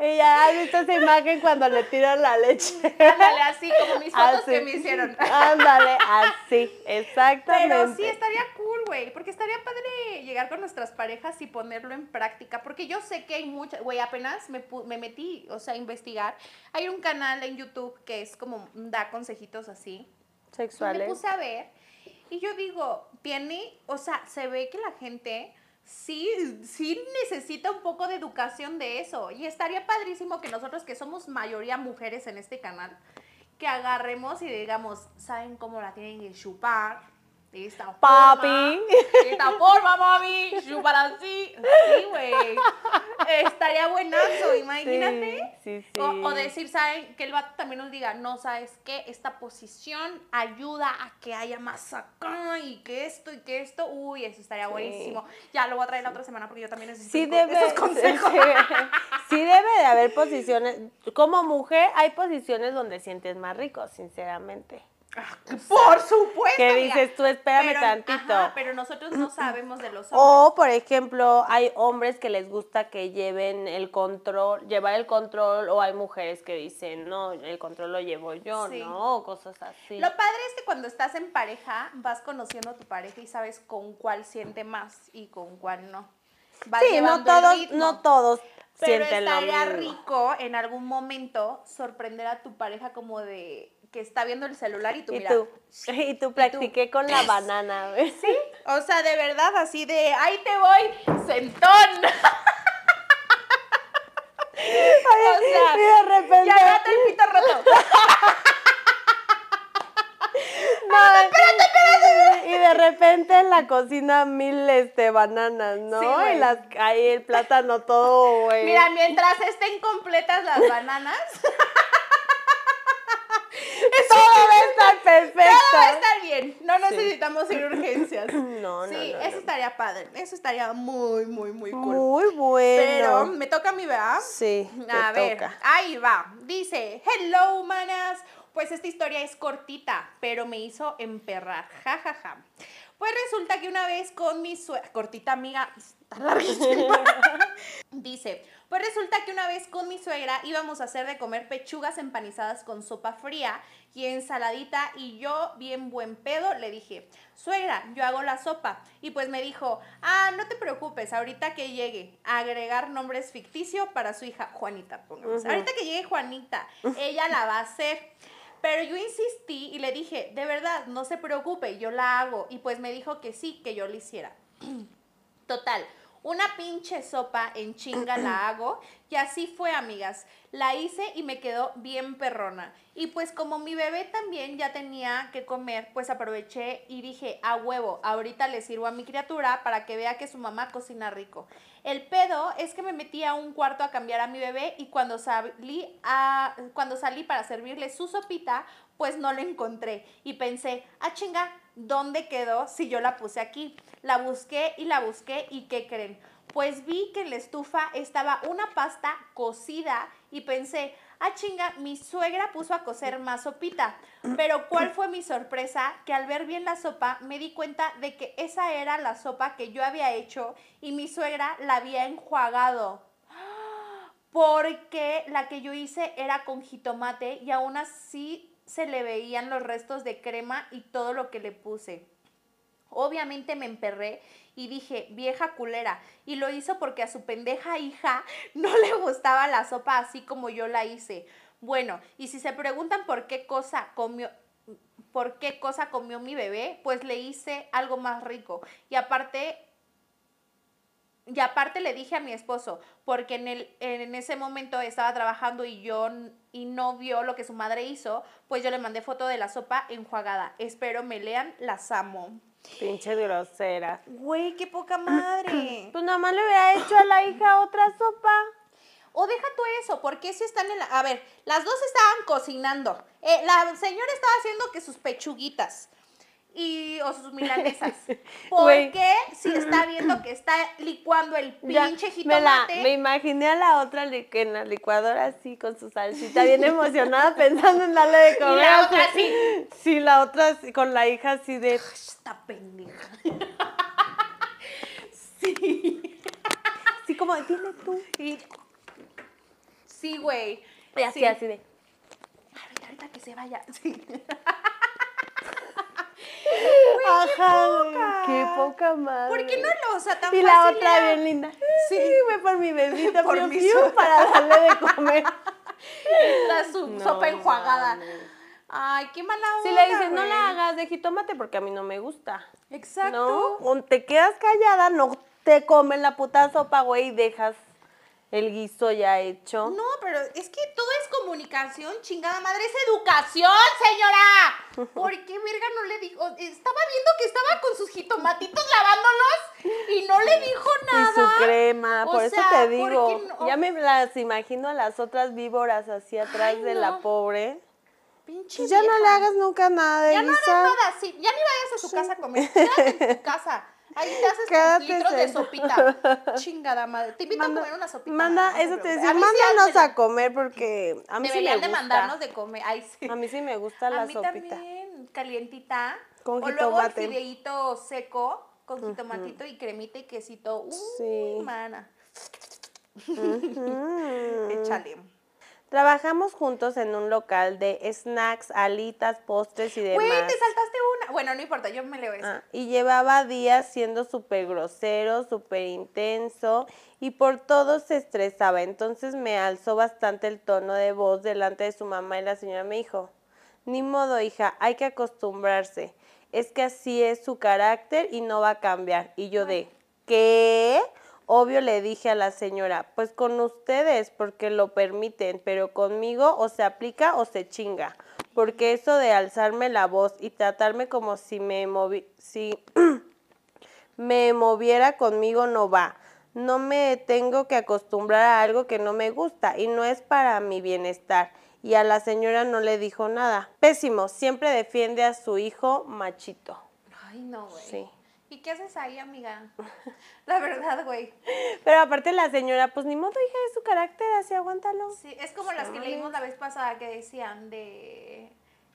Y ya has visto esa imagen cuando le tiran la leche. Ándale, así como mis fotos Así. que me hicieron. Ándale, así, exactamente. Pero sí estaría cool, güey, porque estaría padre llegar con nuestras parejas y ponerlo en práctica, porque yo sé que hay muchas, güey, apenas me, me metí, o sea, a investigar. Hay un canal en YouTube que es como, da consejitos así. Y me Sexuales. puse a ver y yo digo, tiene, o sea, se ve que la gente sí, sí necesita un poco de educación de eso. Y estaría padrísimo que nosotros, que somos mayoría mujeres en este canal, que agarremos y digamos, ¿saben cómo la tienen que chupar? De esta Papi. forma. De esta forma, mami. Chupar así. Sí, güey. Estaría buenazo, imagínate. Sí, sí, sí. O, o decir, ¿saben? Que el vato también nos diga, no, ¿sabes qué? Esta posición ayuda a que haya más acá y que esto y que esto. Uy, eso estaría buenísimo. Ya lo voy a traer la otra semana porque yo también necesito debe, esos consejos. sí debe de haber posiciones. Como mujer hay posiciones donde sientes más rico, sinceramente. Por supuesto. ¿Qué dices tú? Espérame Pero- tantito. ajá, pero nosotros no sabemos de los hombres. O, por ejemplo, hay hombres que les gusta que lleven el control, llevar el control, o hay mujeres que dicen, no, el control lo llevo yo, Sí. ¿no? O cosas así. Lo padre es que cuando estás en pareja, vas conociendo a tu pareja y sabes con cuál siente más y con cuál no. Vas sí, no todos, no todos Pero estaría rico en algún momento sorprender a tu pareja como de que está viendo el celular y tú Y mira. tú, y tú practiqué con la banana, ¿ves? Sí, o sea, de verdad, así de, ahí te voy, sentón. o sea, y de repente. ya el pito roto. No, Y de repente en la cocina mil este bananas, ¿no? Sí, güey. y las ahí el plátano todo, güey. Mira, mientras estén completas las bananas, todo va a estar perfecto. todo va a estar bien. No Sí. necesitamos ir a urgencias. No, no, Sí, no, eso no. estaría padre. Eso estaría muy, muy, muy cool. Muy bueno. Pero me toca a mí, ¿verdad? Sí, te A ver, toca. ahí va. Dice, hello, manas. Pues esta historia es cortita, pero me hizo emperrar. Ja, ja, ja. Pues resulta que una vez con mi suegra... Cortita, amiga. Está larguísima. Dice, pues resulta que una vez con mi suegra íbamos a hacer de comer pechugas empanizadas con sopa fría y ensaladita y yo, bien buen pedo, le dije, suegra, yo hago la sopa. Y pues me dijo, ah, no te preocupes, ahorita que llegue, agregar nombres ficticio para su hija Juanita, pongamos. Ahorita que llegue Juanita, ella la va a hacer. Pero yo insistí y le dije, de verdad, no se preocupe, yo la hago. Y pues me dijo que sí, que yo lo hiciera. Total, una pinche sopa en chinga la hago y así fue, amigas. La hice y me quedó bien perrona. Y pues como mi bebé también ya tenía que comer, pues aproveché y dije, a huevo, ahorita le sirvo a mi criatura para que vea que su mamá cocina rico. El pedo es que me metí a un cuarto a cambiar a mi bebé y cuando salí, a, cuando salí para servirle su sopita, pues no la encontré. Y pensé, ah chinga, ¿dónde quedó si yo la puse aquí? La busqué y la busqué y ¿qué creen? Pues vi que en la estufa estaba una pasta cocida y pensé, ah chinga, mi suegra puso a cocer más sopita. Pero ¿cuál fue mi sorpresa? Que al ver bien la sopa me di cuenta de que esa era la sopa que yo había hecho y mi suegra la había enjuagado. Porque la que yo hice era con jitomate y aún así se le veían los restos de crema y todo lo que le puse. Obviamente me emperré y dije, vieja culera. Y lo hizo porque a su pendeja hija no le gustaba la sopa así como yo la hice. Bueno, y si se preguntan por qué cosa comió, por qué cosa comió mi bebé, pues le hice algo más rico. Y aparte, y aparte le dije a mi esposo, porque en, el, en ese momento estaba trabajando y yo y no vio lo que su madre hizo, pues yo le mandé foto de la sopa enjuagada. Espero me lean, las amo. Pinche grosera. Güey, qué poca madre. Pues nada más le hubiera hecho a la hija otra sopa. O deja tú eso, porque si están en la... A ver, las dos estaban cocinando. Eh, la señora estaba haciendo que sus pechuguitas y o sus milanesas. ¿Por Güey. qué si está viendo que está licuando el Ya, pinche me, la, jitomate? me imaginé a la otra en la licuadora así con su salsita bien emocionada pensando en darle de comer. la otra así. Sí, la otra así, con la hija así de... Esta pendeja. sí. Así como, dile tú. Y Sí, güey. Y así, Sí. así de. Ahorita, ahorita que se vaya. Sí. Ajá, qué poca madre. ¿Por qué no lo, o sea, tan Y la fácil otra era? bien linda. Sí. Sí, voy por mi bebita Por piu, mi piu, para darle de comer. La su No sopa enjuagada. Ay, qué mala onda, Si le dices, no la hagas de jitomate porque a mí no me gusta. Exacto. No, o te quedas callada, no te comen la puta sopa, güey, y dejas el guiso ya hecho. No, pero es que todo es comunicación, chingada madre, es educación, señora. ¿Por qué verga no le dijo? Estaba viendo que estaba con sus jitomatitos lavándolos y no le dijo nada. Y su crema, O por eso te ¿por digo. no? Ya me las imagino a las otras víboras así atrás Ay, de no. la pobre. Pinche Pues ya no le hagas nunca nada de Ya no hagas nada, sí. Ya ni vayas a su casa a comer. Quédate en tu casa. Ahí te haces Quédate litros de sopita. Chingada madre. Te invito Manda- a comer una sopita. Manda, no eso te decía, A mí sí mándanos a comer porque a mí sí me Deberían de gusta. mandarnos de comer. Ay, sí. A mí sí me gusta A la mí sopita. también, calientita. Con o luego el fideíto seco con jitomatito y cremita y quesito. Uy, Sí. mana. Échale. Trabajamos juntos en un local de snacks, alitas, postres y demás. Güey, te saltaste una. Bueno, no importa, yo me leo eso. Ah, y llevaba días siendo súper grosero, súper intenso y por todo se estresaba. Entonces me alzó bastante el tono de voz delante de su mamá y la señora me dijo, ni modo hija, hay que acostumbrarse. Es que así es su carácter y no va a cambiar. Y yo de, ¿qué? Obvio le dije a la señora, pues con ustedes porque lo permiten, pero conmigo o se aplica o se chinga. Porque eso de alzarme la voz y tratarme como si me movi si me moviera conmigo no va. No me tengo que acostumbrar a algo que no me gusta y no es para mi bienestar. Y a la señora no le dijo nada. Pésimo, siempre defiende a su hijo machito. Ay, no, güey. Sí. ¿Y qué haces ahí, amiga? La verdad, güey. Pero aparte la señora, pues ni modo, hija, es su carácter, así aguántalo. Sí, es como las que leímos la vez pasada que decían de,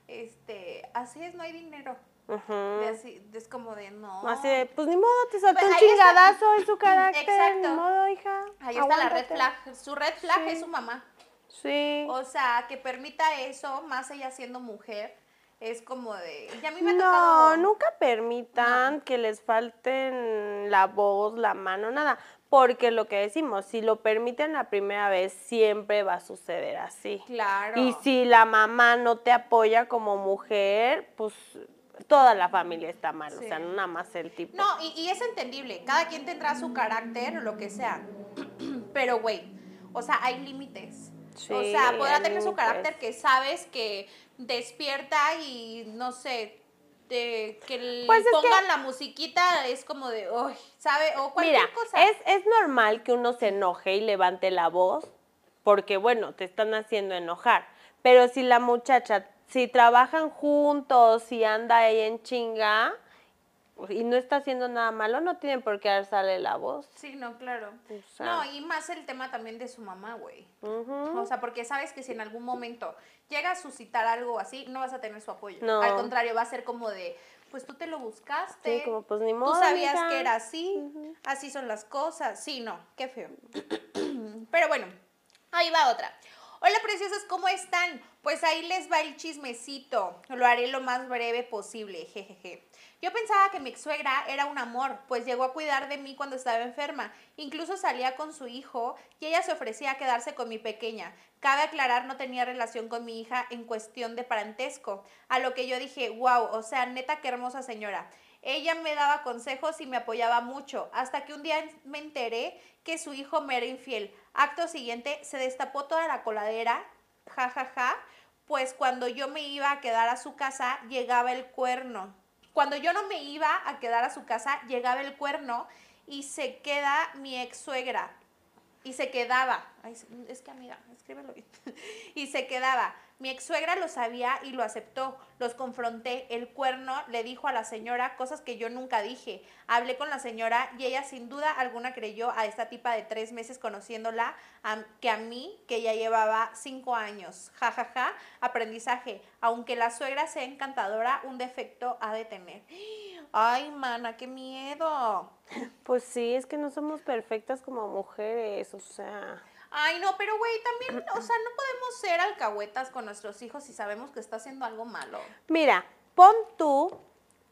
este, así es, no hay dinero. De así, es como de no. Así de, pues ni modo, te soltó Pues un chingadazo en su carácter. Exacto. Ni modo, hija. Ahí está la red flag. Su red flag Sí. es su mamá. Sí. O sea, que permita eso, más ella siendo mujer, es como de. Y a mí me ha No, tocado. nunca permitan que les falten la voz, la mano, nada. Porque lo que decimos, si lo permiten la primera vez, siempre va a suceder así. Claro. Y si la mamá no te apoya como mujer, pues toda la familia está mal. O sea, no nada más el tipo. No, y, y es entendible. Cada quien tendrá su carácter o lo que sea. Pero, güey, o sea, hay límites. o Sí, sea, podrá tener su carácter que sabes que despierta y no sé, de, que le Pues que- pongan la musiquita es como de, uy, ¿sabe? O cualquier Mira, cosa. es, es normal que uno se enoje y levante la voz, porque bueno, te están haciendo enojar. Pero si la muchacha, si trabajan juntos y anda ahí en chinga y no está haciendo nada malo, no tienen por qué alzarle la voz. Sí, no, claro. O sea. No, y más el tema también de su mamá, güey. O sea, porque sabes que si en algún momento llega a suscitar algo así, no vas a tener su apoyo. No. Al contrario, va a ser como de, pues tú te lo buscaste. Sí, como pues ni modo. Tú sabías que era así, así son las cosas. Sí, no, qué feo. Pero bueno, ahí va otra. Hola preciosas, ¿cómo están? Pues ahí les va el chismecito. Lo haré lo más breve posible, jejeje. Yo pensaba que mi ex suegra era un amor, pues llegó a cuidar de mí cuando estaba enferma. Incluso salía con su hijo y ella se ofrecía a quedarse con mi pequeña. Cabe aclarar, no tenía relación con mi hija en cuestión de parentesco. A lo que yo dije, wow, o sea, neta, qué hermosa señora. Ella me daba consejos y me apoyaba mucho, hasta que un día me enteré que su hijo me era infiel. Acto siguiente, se destapó toda la coladera, ja, ja, ja, pues cuando yo me iba a quedar a su casa, llegaba el cuerno. Cuando yo no me iba a quedar a su casa, llegaba el cuerno y se queda mi ex suegra. Y se quedaba, es que amiga, escríbelo bien. y se quedaba. Mi ex suegra lo sabía y lo aceptó. Los confronté. El cuerno le dijo a la señora cosas que yo nunca dije. Hablé con la señora y ella sin duda alguna creyó a esta tipa de tres meses conociéndola que a mí, que ya llevaba cinco años. Ja, ja, ja. Aprendizaje. Aunque la suegra sea encantadora, un defecto ha de tener. Ay, mana, qué miedo. Pues sí, es que no somos perfectas como mujeres, o sea. Ay, no, pero güey, también, o sea, no podemos ser alcahuetas con nuestros hijos si sabemos que está haciendo algo malo. Mira, pon tú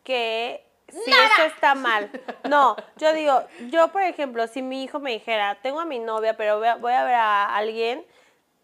que si eso está mal. No, yo digo, yo por ejemplo, si mi hijo me dijera, tengo a mi novia, pero voy a, voy a ver a alguien,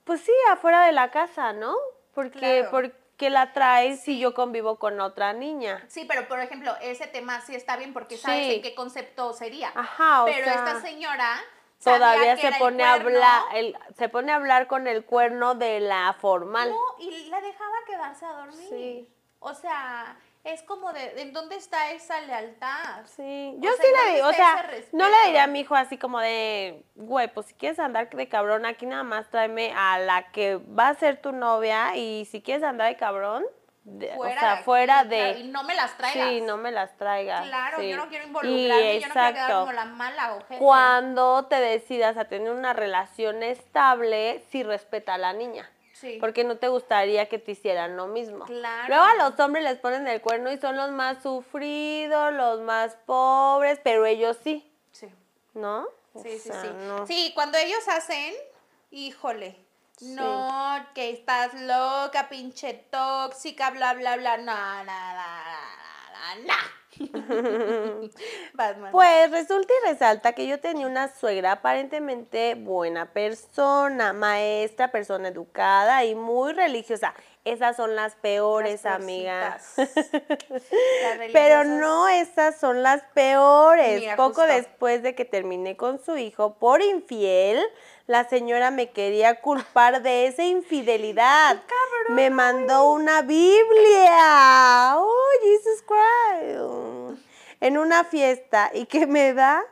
pues sí, afuera de la casa, ¿no? Porque, Claro. porque la traes si yo convivo con otra niña. Sí, pero por ejemplo, ese tema sí está bien porque sabes Sí. en qué concepto sería. Ajá, o pero sea, esta señora todavía se pone a hablar, el, se pone a hablar con el cuerno de la formal. No, y la dejaba quedarse a dormir. Sí. O sea, es como de, ¿en dónde está esa lealtad? Sí, yo sí ¿dónde le digo, o sea, no le diría a mi hijo así como de, güey, pues si quieres andar de cabrón, aquí nada más tráeme a la que va a ser tu novia y si quieres andar de cabrón, de- Fuera o sea, de fuera claro, y de... no me las traigas. Sí, no me las traigas. Claro, sí. yo no quiero Y involucrarme, yo no quiero quedar como la mala ojete. Cuando te decidas a tener una relación estable, sí respeta a la niña. Sí. Porque no te gustaría que te hicieran lo mismo. Claro. Luego a los hombres les ponen el cuerno y son los más sufridos, los más pobres, pero ellos sí, Sí, ¿no? sí, O sí, sí. no. Sí, cuando ellos hacen, híjole. No, que estás loca, pinche tóxica, bla, bla, bla. No, no, no, no, no. Batman. Pues resulta y resalta que yo tenía una suegra aparentemente buena persona, maestra, persona educada y muy religiosa. Esas son las peores, Las amiga. peorcitas. Las Pero no, esas son las peores. Mira, Poco justo. después de que terminé con su hijo por infiel, la señora me quería culpar de esa infidelidad. me mandó una Biblia. Oh, Jesus Christ. En una fiesta y que me da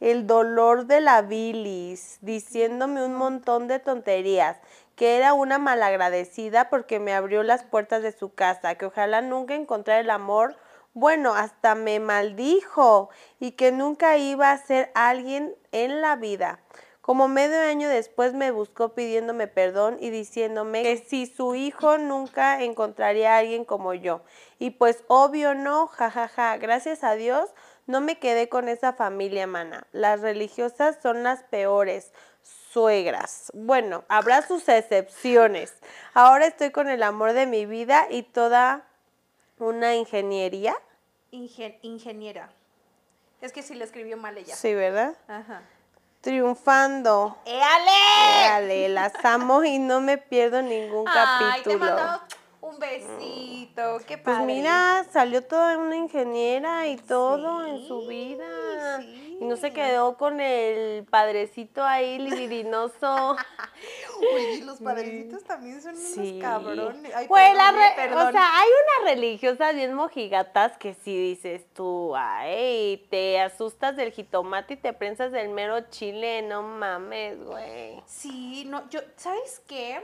el dolor de la bilis, diciéndome un montón de tonterías, que era una malagradecida porque me abrió las puertas de su casa, que ojalá nunca encontrara el amor, bueno, hasta me maldijo, y que nunca iba a ser alguien en la vida. Como medio año después me buscó pidiéndome perdón y diciéndome que si su hijo nunca encontraría a alguien como yo. Y pues obvio no, jajaja, gracias a Dios no me quedé con esa familia, mana. Las religiosas son las peores suegras. Bueno, habrá sus excepciones. Ahora estoy con el amor de mi vida y toda una ingeniería. Ingen- ingeniera. Es que sí le escribió mal ella. Sí, ¿verdad? Ajá. Triunfando. ¡Éale! Dale, las amo y no me pierdo ningún Ay, te capítulo. mando un besito. Qué Pues padre. mira, salió toda una ingeniera y todo en su vida. sí. Y no se quedó con el padrecito ahí libidinoso. Oye, los padrecitos también son Sí. unos cabrones. Ay, Pues la perdón, o sea, hay unas religiosas bien mojigatas que sí dices tú, ay, te asustas del jitomate y te prensas del mero chile, no mames, güey. Sí, no, yo, ¿sabes qué?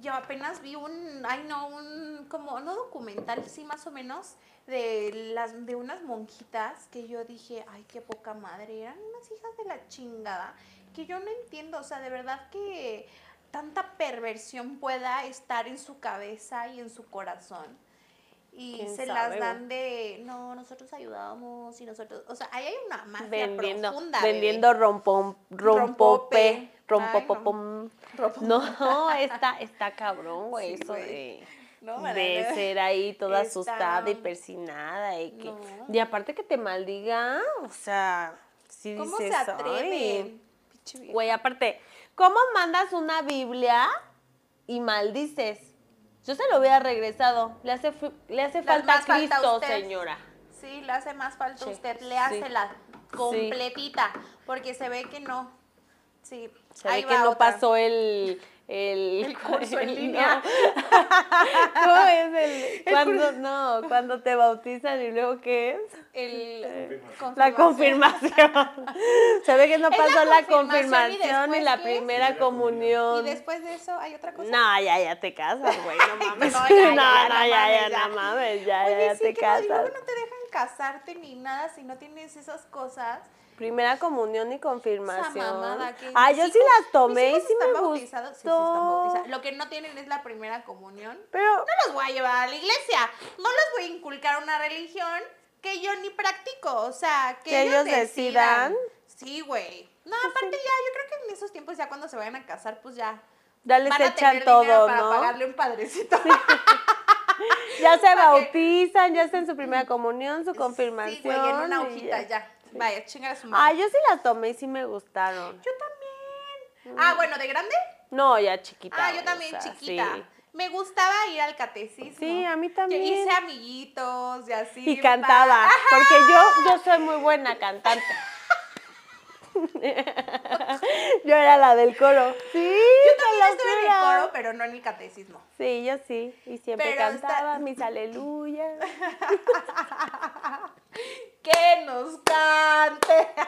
Yo apenas vi un, ay no, un, como, no documental, sí, más o menos, de las, de unas monjitas que yo dije, ay, qué poca madre, eran unas hijas de la chingada, que yo no entiendo, o sea, de verdad que tanta perversión pueda estar en su cabeza y en su corazón. Y ¿Quién se sabe, las dan de, no, nosotros ayudamos y nosotros, o sea, ahí hay una mafia vendiendo, profunda. vendiendo rompom, rompope, Rompope. Rompopopom. Rompo- No, está, está cabrón, güey, Sí, eso de, No, de ser ahí toda Está- asustada y persinada y que, No. y aparte que te maldiga, o sea, si ¿Cómo dices, se atreve? "Ay". Pinche vieja. Güey, aparte, ¿cómo mandas una Biblia y maldices? Yo se lo hubiera regresado. Le hace, le hace falta Cristo, usted. señora. Sí, le hace más falta a Sí, usted, sí. le hace la completita, porque se ve que no. Sí, Se ahí ve que no otra. pasó el... El, El curso en línea. no. ¿Cómo es el...? Cuando, no, cuando te bautizan y luego ¿qué es? El La confirmación. Se ve que no pasó la confirmación y confirmación la ¿qué? primera comunión. Y después de eso hay otra cosa. No, ya, ya te casas, güey, no mames. No, no, ya, ya, no, ya, ya, mames, ya. no mames, ya, ya te casas. luego no te dejan casarte ni nada si no tienes esas cosas. Primera comunión y confirmación. Esa mamada que Ah, yo sí las tomé y sí me gustó. Sí, sí están bautizados. Lo que no tienen es la primera comunión. Pero, no los voy a llevar a la iglesia, no les voy a inculcar una religión que yo ni practico, o sea, que, Que ellos, decidan. Sí, güey. No, aparte ya, yo creo que en esos tiempos ya cuando se vayan a casar, pues ya Ya les van a echan tener dinero todo, para ¿no? pagarle un padrecito. Ya se bautizan, ya está en su primera comunión, su confirmación. Sí, güey, en una hojita ya. ya. Vaya, chingar a su madre. Ay, yo sí las tomé y sí me gustaron. Yo también. Ah, bueno, ¿de grande? No, ya chiquita. Ah, yo también o sea, chiquita. sí. Me gustaba ir al catecismo. Sí, a mí Yo también. hice amiguitos y así. Y cantaba, porque yo, yo soy muy buena cantante. yo era la del coro. Sí, Yo también estuve en el coro, pero no en el catecismo. Sí, yo sí. Y siempre Pero está- cantaba mis aleluyas. Que nos cante.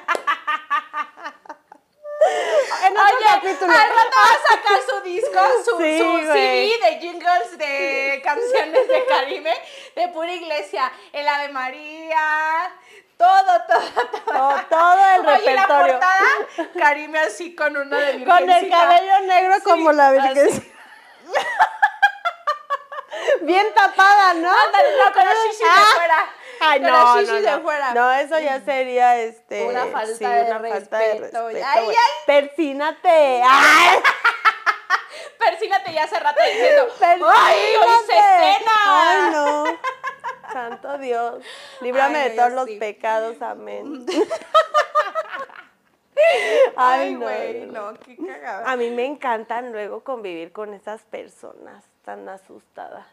En otro Oye, capítulo. al rato va a sacar su disco, su, Sí, su. CD de jingles de canciones de Karime, de pura iglesia, el Ave María, todo, todo, todo. Todo, todo el Oye, la repertorio. portada, Karime así con una de Con el virgencita. cabello negro como la virgen. así. Bien tapada, ¿no? Ándale, no, con shishis Ah. de fuera. Ay, no, no, no. fuera. No, eso ya sería este. Una falta sí, de una falta de respeto. respeto. Ay, ay. Persínate. ¡Ay! Persínate ya hace rato diciendo, Persínate. ¡ay, hoy se cena! Ay, no. Santo Dios. Líbrame Ay, de todos los sí. pecados. Amén. Ay, güey, no. no, qué cagada. A mí me encantan luego convivir con esas personas tan asustadas.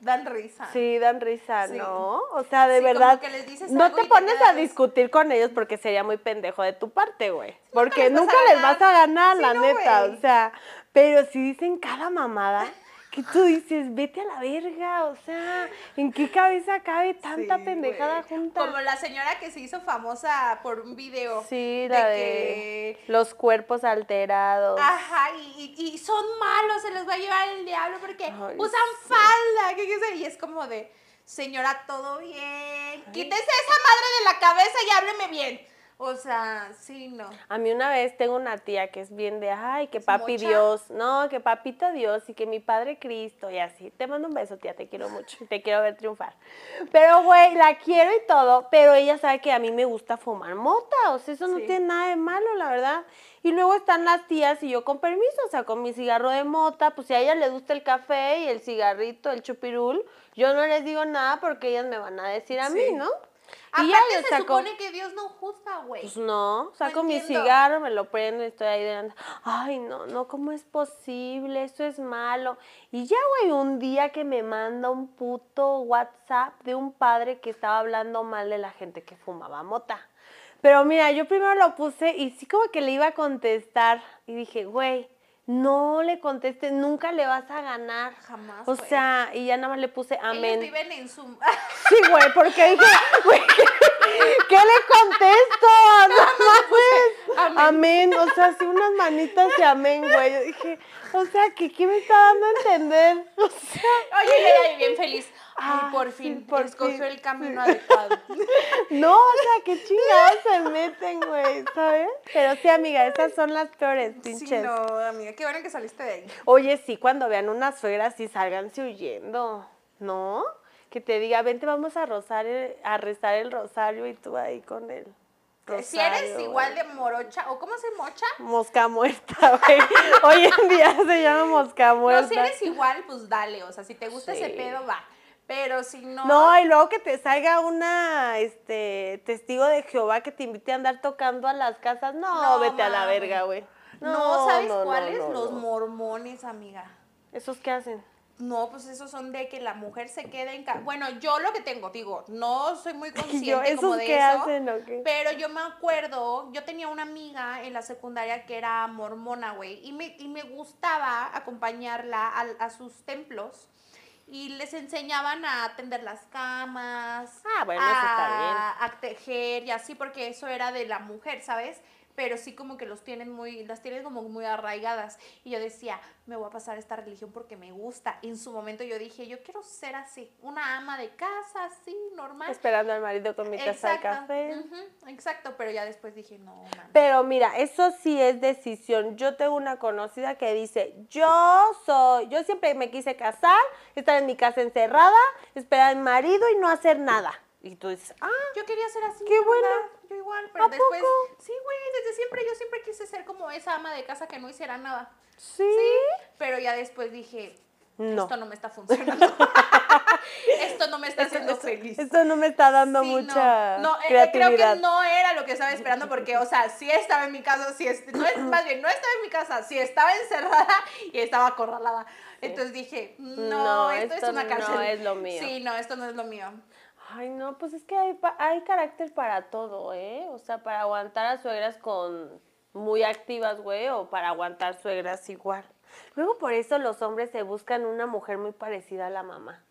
Dan risa. Sí, dan risa, Sí. ¿no? O sea, de Sí, verdad. que les dices no te pones a discutir con ellos porque sería muy pendejo de tu parte, güey. Porque les vas nunca a les vas a ganar. la no, neta. O sea, pero si dicen cada mamada, que tú dices, vete a la verga. O sea, ¿en qué cabeza cabe tanta Sí, pendejada güey. junta? Como la señora que se hizo famosa por un video. Sí, la de, que- los cuerpos alterados. Ajá, y, y- y son malos, se los va a llevar el diablo porque Ay, usan falda. ¿qué, qué sé? Y es como de, señora, todo bien. Quítese esa madre de la cabeza y hábleme bien. O sea, sí, no. A mí una vez tengo una tía que es bien de, ay, que papi mocha? Dios, no, que papito Dios y que mi Padre Cristo y así. Te mando un beso, tía, te quiero mucho y te quiero ver triunfar. Pero, güey, la quiero y todo, pero ella sabe que a mí me gusta fumar mota, o sea, eso no Sí. tiene nada de malo, la verdad. Y luego están las tías y yo con permiso, o sea, con mi cigarro de mota, pues si a ella le gusta el café y el cigarrito, el chupirul, yo no les digo nada porque ellas me van a decir a Sí. mí, ¿no? Aparte yo se saco- supone que Dios no juzga, güey. pues no, saco mi cigarro, me lo prendo y estoy ahí delante. Ay, no, no, ¿cómo es posible? Eso es malo. Y ya, güey, un día que me manda un puto WhatsApp de un padre que estaba hablando mal de la gente que fumaba mota. Pero mira, yo primero lo puse y sí como que le iba a contestar y dije, güey, no le contestes, nunca le vas a ganar. Jamás, O güey. sea, y ya nada más le puse Ellos amén. viven en su... Sí, güey, porque dije, güey, ¿qué, le contesto? No mames. amén. O sea, sí, unas manitas y amén, güey. Yo dije, o sea, ¿qué, qué me está dando a entender? O sea, Oye, ella bien feliz. Ay, Ah, por sí, fin, por escogió fin, el camino sí. adecuado. no, o sea, qué chingados se meten, güey, ¿sabes? Pero sí, amiga, esas son las peores, Sí, pinches. no, amiga, qué bueno que saliste de ahí. Oye, sí, cuando vean una suegra, sí sálganse huyendo, ¿no? Que te diga, vente, vamos a, rozar el- a rezar el rosario y tú ahí con él. si eres igual de morocha, o cómo se mocha, Mosca muerta, güey. Hoy en día se llama mosca muerta. no, si eres igual, pues dale, o sea, si te gusta ese pedo, va. Pero si no, No, y luego que te salga una este testigo de Jehová que te invite a andar tocando a las casas. No, No, vete a la verga, güey. no, ¿sabes no, cuáles? Los mormones, amiga. ¿Esos qué hacen? No, pues esos son de que la mujer se quede en casa. Bueno, yo lo que tengo, digo, no soy muy consciente yo, ¿esos como de eso. hacen o qué? Pero yo me acuerdo, yo tenía una amiga en la secundaria que era mormona, güey, y me, y me gustaba acompañarla a, a sus templos y les enseñaban a tender las camas, Ah, bueno, eso está bien. a, a tejer y así, porque eso era de la mujer, ¿sabes? Pero sí como que los tienen muy, las tienen como muy arraigadas. Y yo decía, me voy a pasar esta religión porque me gusta. En su momento yo dije, yo quiero ser así, una ama de casa, así, normal. Esperando al marido con mi taza de café. exacto, pero ya después dije, no, man. Pero mira, eso sí es decisión. Yo tengo una conocida que dice, yo soy, yo siempre me quise casar, estar en mi casa encerrada, esperar al marido y no hacer nada. Y tú dices, ah, Yo quería ser así. qué bueno. Yo igual, pero después, sí, güey, desde siempre, yo siempre quise ser como esa ama de casa que no hiciera nada. ¿Sí? Pero ya después dije, No. esto no me está funcionando. esto no me está haciendo feliz. Esto no me está dando Sí, mucha no, no, eh, eh, creo creatividad. que no era lo que estaba esperando porque, o sea, sí estaba en mi casa, sí es- no es, más bien, no estaba en mi casa, sí estaba encerrada y estaba acorralada. Entonces dije, no, No, esto, esto es una no cárcel. es lo mío. Sí, no, esto no es lo mío. Ay, no, pues es que hay, hay carácter para todo, ¿eh? O sea, para aguantar a suegras con muy activas, güey, o para aguantar suegras igual. Luego por eso los hombres se buscan una mujer muy parecida a la mamá.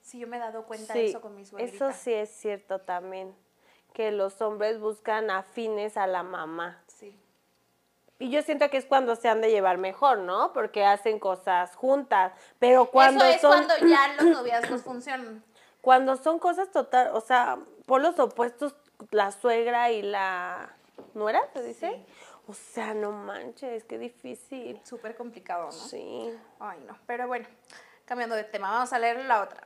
Sí, yo me he dado cuenta de eso con mis suegrita. eso sí es cierto también, que los hombres buscan afines a la mamá. Sí. Y yo siento que es cuando se han de llevar mejor, ¿no? Porque hacen cosas juntas. Pero cuando eso es son cuando ya los noviazgos funcionan. Cuando son cosas total, o sea, por los opuestos, la suegra y la nuera, ¿se dice? O sea, no manches, qué difícil. Súper complicado, ¿no? Sí. Ay, no. Pero bueno, cambiando de tema, vamos a leer la otra.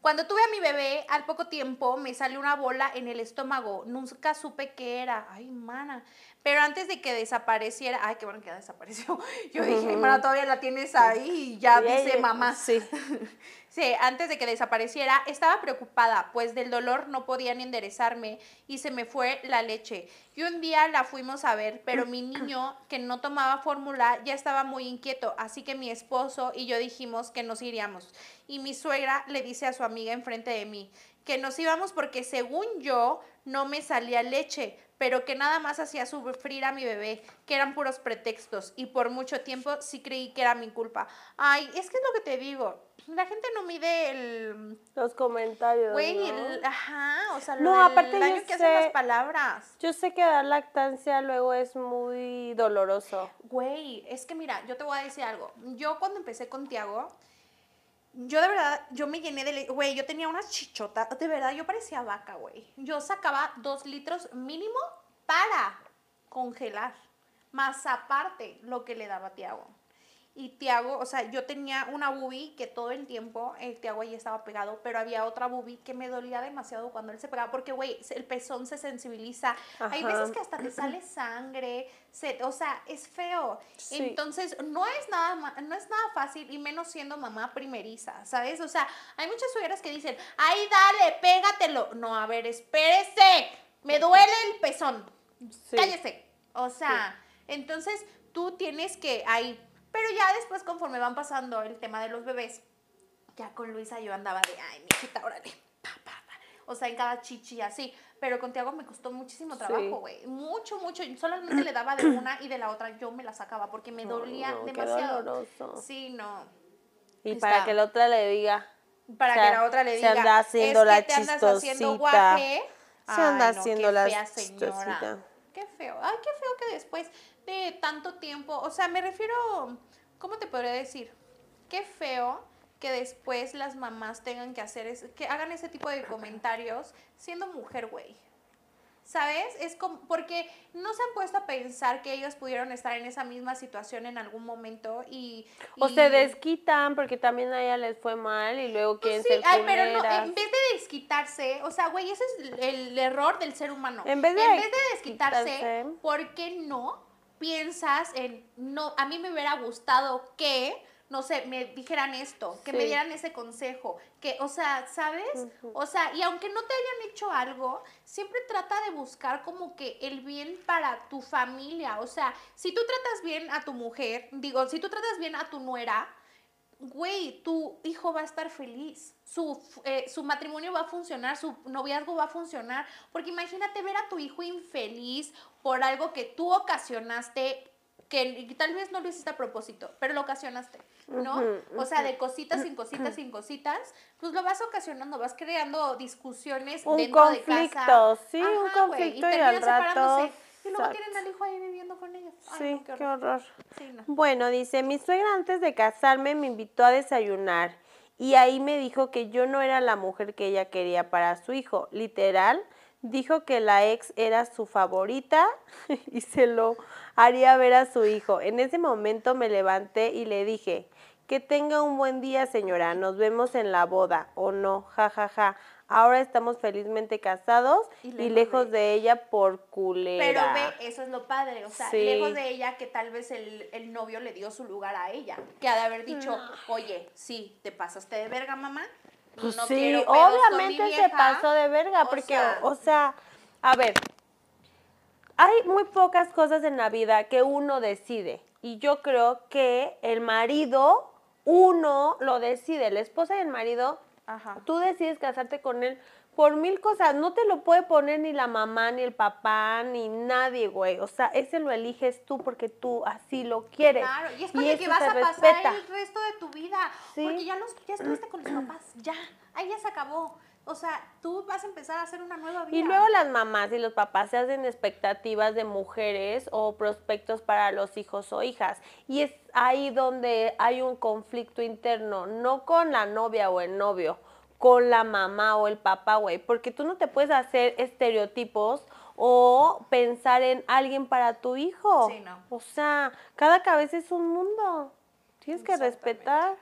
Cuando tuve a mi bebé, al poco tiempo me salió una bola en el estómago. Nunca supe qué era. Ay, mana. Pero antes de que desapareciera, ay, qué bueno que ya desapareció. Yo dije, mana, todavía la tienes ahí y ya Y dice ella- mamá. Sí. Sí, antes de que desapareciera, estaba preocupada, pues del dolor no podía ni enderezarme y se me fue la leche. Y un día la fuimos a ver, pero mi niño, que no tomaba fórmula, ya estaba muy inquieto, así que mi esposo y yo dijimos que nos iríamos. Y mi suegra le dice a su amiga enfrente de mí que nos íbamos porque según yo no me salía leche, pero que nada más hacía sufrir a mi bebé, que eran puros pretextos y por mucho tiempo sí creí que era mi culpa. Ay, es que es lo que te digo, la gente no mide el... Los comentarios. Güey, ¿no? el- ajá, o sea, lo No, aparte yo daño que hacen las sé- palabras. Yo sé que dar lactancia luego es muy doloroso. Güey, es que mira, yo te voy a decir algo. Yo cuando empecé con Tiago, yo de verdad, yo me llené de... Güey, yo tenía unas chichotas. De verdad, yo parecía vaca, güey. Yo sacaba dos litros mínimo para congelar. Más aparte lo que le daba a Tiago. Y Tiago, o sea, yo tenía una bubi que todo el tiempo el Tiago ahí estaba pegado, pero había otra bubi que me dolía demasiado cuando él se pegaba, porque, güey, el pezón se sensibiliza. Hay veces que hasta te sale sangre, se, o sea, es feo. Sí. Entonces, no es, nada, no es nada fácil, y menos siendo mamá primeriza, ¿sabes? O sea, hay muchas suegras que dicen, ay, dale, pégatelo. No, a ver, espérese, me duele el pezón. Sí. Cállese. O sea, entonces tú tienes que ahí. Pero ya después, conforme van pasando el tema de los bebés, ya con Luisa yo andaba de, ay, mi hijita, órale. pa, pa, pa". O sea, en cada chichi así. Pero con Tiago me costó muchísimo trabajo, güey. Mucho, mucho. Solamente le daba de una y de la otra yo me la sacaba porque me dolía no, demasiado. Sí, no. Y Está. para que la otra le diga. Para O sea, que la otra le se diga, anda haciendo es la te andas haciendo chistosita. guaje. Se anda Ay, no, haciendo qué la fea señora. chistosita. Qué feo. Ay, qué feo que después de tanto tiempo, o sea, me refiero, ¿cómo te podría decir? Qué feo que después las mamás tengan que hacer, es, que hagan ese tipo de comentarios siendo mujer, güey. ¿Sabes? Es como, porque no se han puesto a pensar que ellos pudieron estar en esa misma situación en algún momento y... O se desquitan porque también a ella les fue mal y luego quieren Pues sí, ser ay, pero no, en vez de desquitarse, o sea, güey, ese es el, el error del ser humano. En vez de desquitarse, desquitarse. ¿por qué no piensas en, no, a mí me hubiera gustado que, no sé, me dijeran esto, que me dieran ese consejo, que, o sea, ¿sabes? O sea, y aunque no te hayan hecho algo, siempre trata de buscar como que el bien para tu familia, o sea, si tú tratas bien a tu mujer, digo, si tú tratas bien a tu nuera, güey, tu hijo va a estar feliz, su, eh, su matrimonio va a funcionar, su noviazgo va a funcionar, porque imagínate ver a tu hijo infeliz por algo que tú ocasionaste, que tal vez no lo hiciste a propósito, pero lo ocasionaste, ¿no? O sea, de cositas sin cositas sin cositas, pues lo vas ocasionando, vas creando discusiones Un dentro de conflicto, casa. sí, un Ajá, güey, conflicto y al rato, separándose, Y luego exacto. tienen al hijo ahí viviendo con ellos. Ay, Sí, no, qué horror. Sí, no. Bueno, dice, mi suegra antes de casarme me invitó a desayunar y ahí me dijo que yo no era la mujer que ella quería para su hijo. Literal, dijo que la ex era su favorita y se lo haría ver a su hijo. En ese momento me levanté y le dije, Que tenga un buen día, señora. Nos vemos en la boda, ¿o no? Ja, ja, ja. Ahora estamos felizmente casados Y y, lejos de- de ella por culera. Pero ve, eso es lo padre, o sea, Sí. lejos de ella que tal vez el, el novio le dio su lugar a ella, que ha de haber dicho, oye, sí, te pasaste de verga, mamá. Pues no sí, obviamente se vieja". pasó de verga, O porque, sea- o sea, a ver, hay muy pocas cosas en la vida que uno decide. Y yo creo que el marido, uno lo decide. La esposa y el marido, Ajá. tú decides casarte con él por mil cosas. No te lo puede poner ni la mamá, ni el papá, ni nadie, güey. O sea, ese lo eliges tú porque tú así lo quieres. Claro, y es con el que vas a pasar respeta. el resto de tu vida. Sí. Porque ya, los, ya estuviste con los papás, ya, ahí ya se acabó. O sea, tú vas a empezar a hacer una nueva vida. Y luego las mamás y los papás se hacen expectativas de mujeres o prospectos para los hijos o hijas. Y es ahí donde hay un conflicto interno, no con la novia o el novio, con la mamá o el papá, güey. Porque tú no te puedes hacer estereotipos o pensar en alguien para tu hijo. Sí, no. O sea, cada cabeza es un mundo. Tienes que respetar.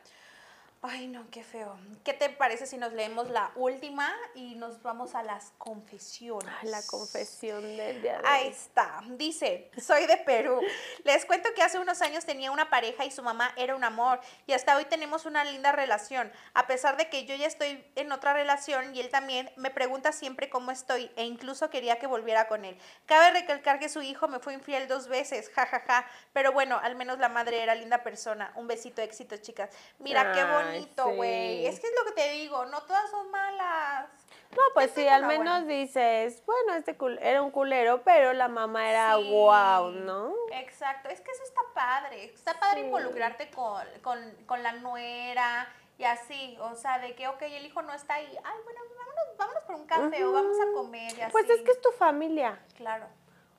Ay, no, qué feo. ¿Qué te parece si nos leemos la última y nos vamos a las confesiones? La confesión del día de Ahí hoy. está. Dice, soy de Perú. Les cuento que hace unos años tenía una pareja y su mamá era un amor. Y hasta hoy tenemos una linda relación. A pesar de que yo ya estoy en otra relación y él también me pregunta siempre cómo estoy e incluso quería que volviera con él. Cabe recalcar que su hijo me fue infiel dos veces, jajaja. Pero bueno, al menos la madre era linda persona. Un besito, éxito, chicas. Mira qué Ay, bonito, güey. sí. Es que es lo que te digo, no todas son malas. No, pues sí, al buena. menos dices, bueno, este cul- era un culero, pero la mamá era Sí. guau, ¿no? Exacto, es que eso está padre. Está padre Sí. involucrarte con, con, con la nuera y así. O sea, de que, ok, el hijo no está ahí. Ay, bueno, vámonos, vámonos por un café o vamos a comer y así. Pues es que es tu familia. Claro.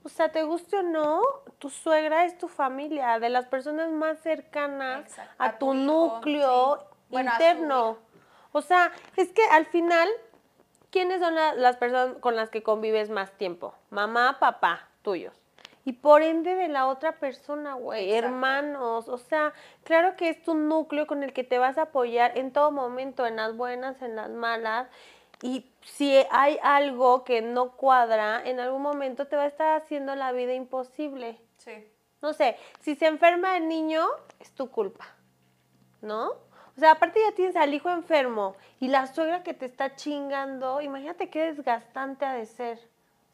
O sea, te guste o no, tu suegra es tu familia, de las personas más cercanas Exacto. a, A tu, tu hijo, núcleo. Bueno, interno. O sea, es que al final, ¿quiénes son la- las personas con las que convives más tiempo? Mamá, papá, tuyos. Y por ende de la otra persona, güey, hermanos. O sea, claro que es tu núcleo con el que te vas a apoyar en todo momento, en las buenas, en las malas. Y si hay algo que no cuadra, en algún momento te va a estar haciendo la vida imposible. Sí. No sé, si se enferma el niño, es tu culpa, ¿no? O sea, aparte ya tienes al hijo enfermo y la suegra que te está chingando, imagínate qué desgastante ha de ser,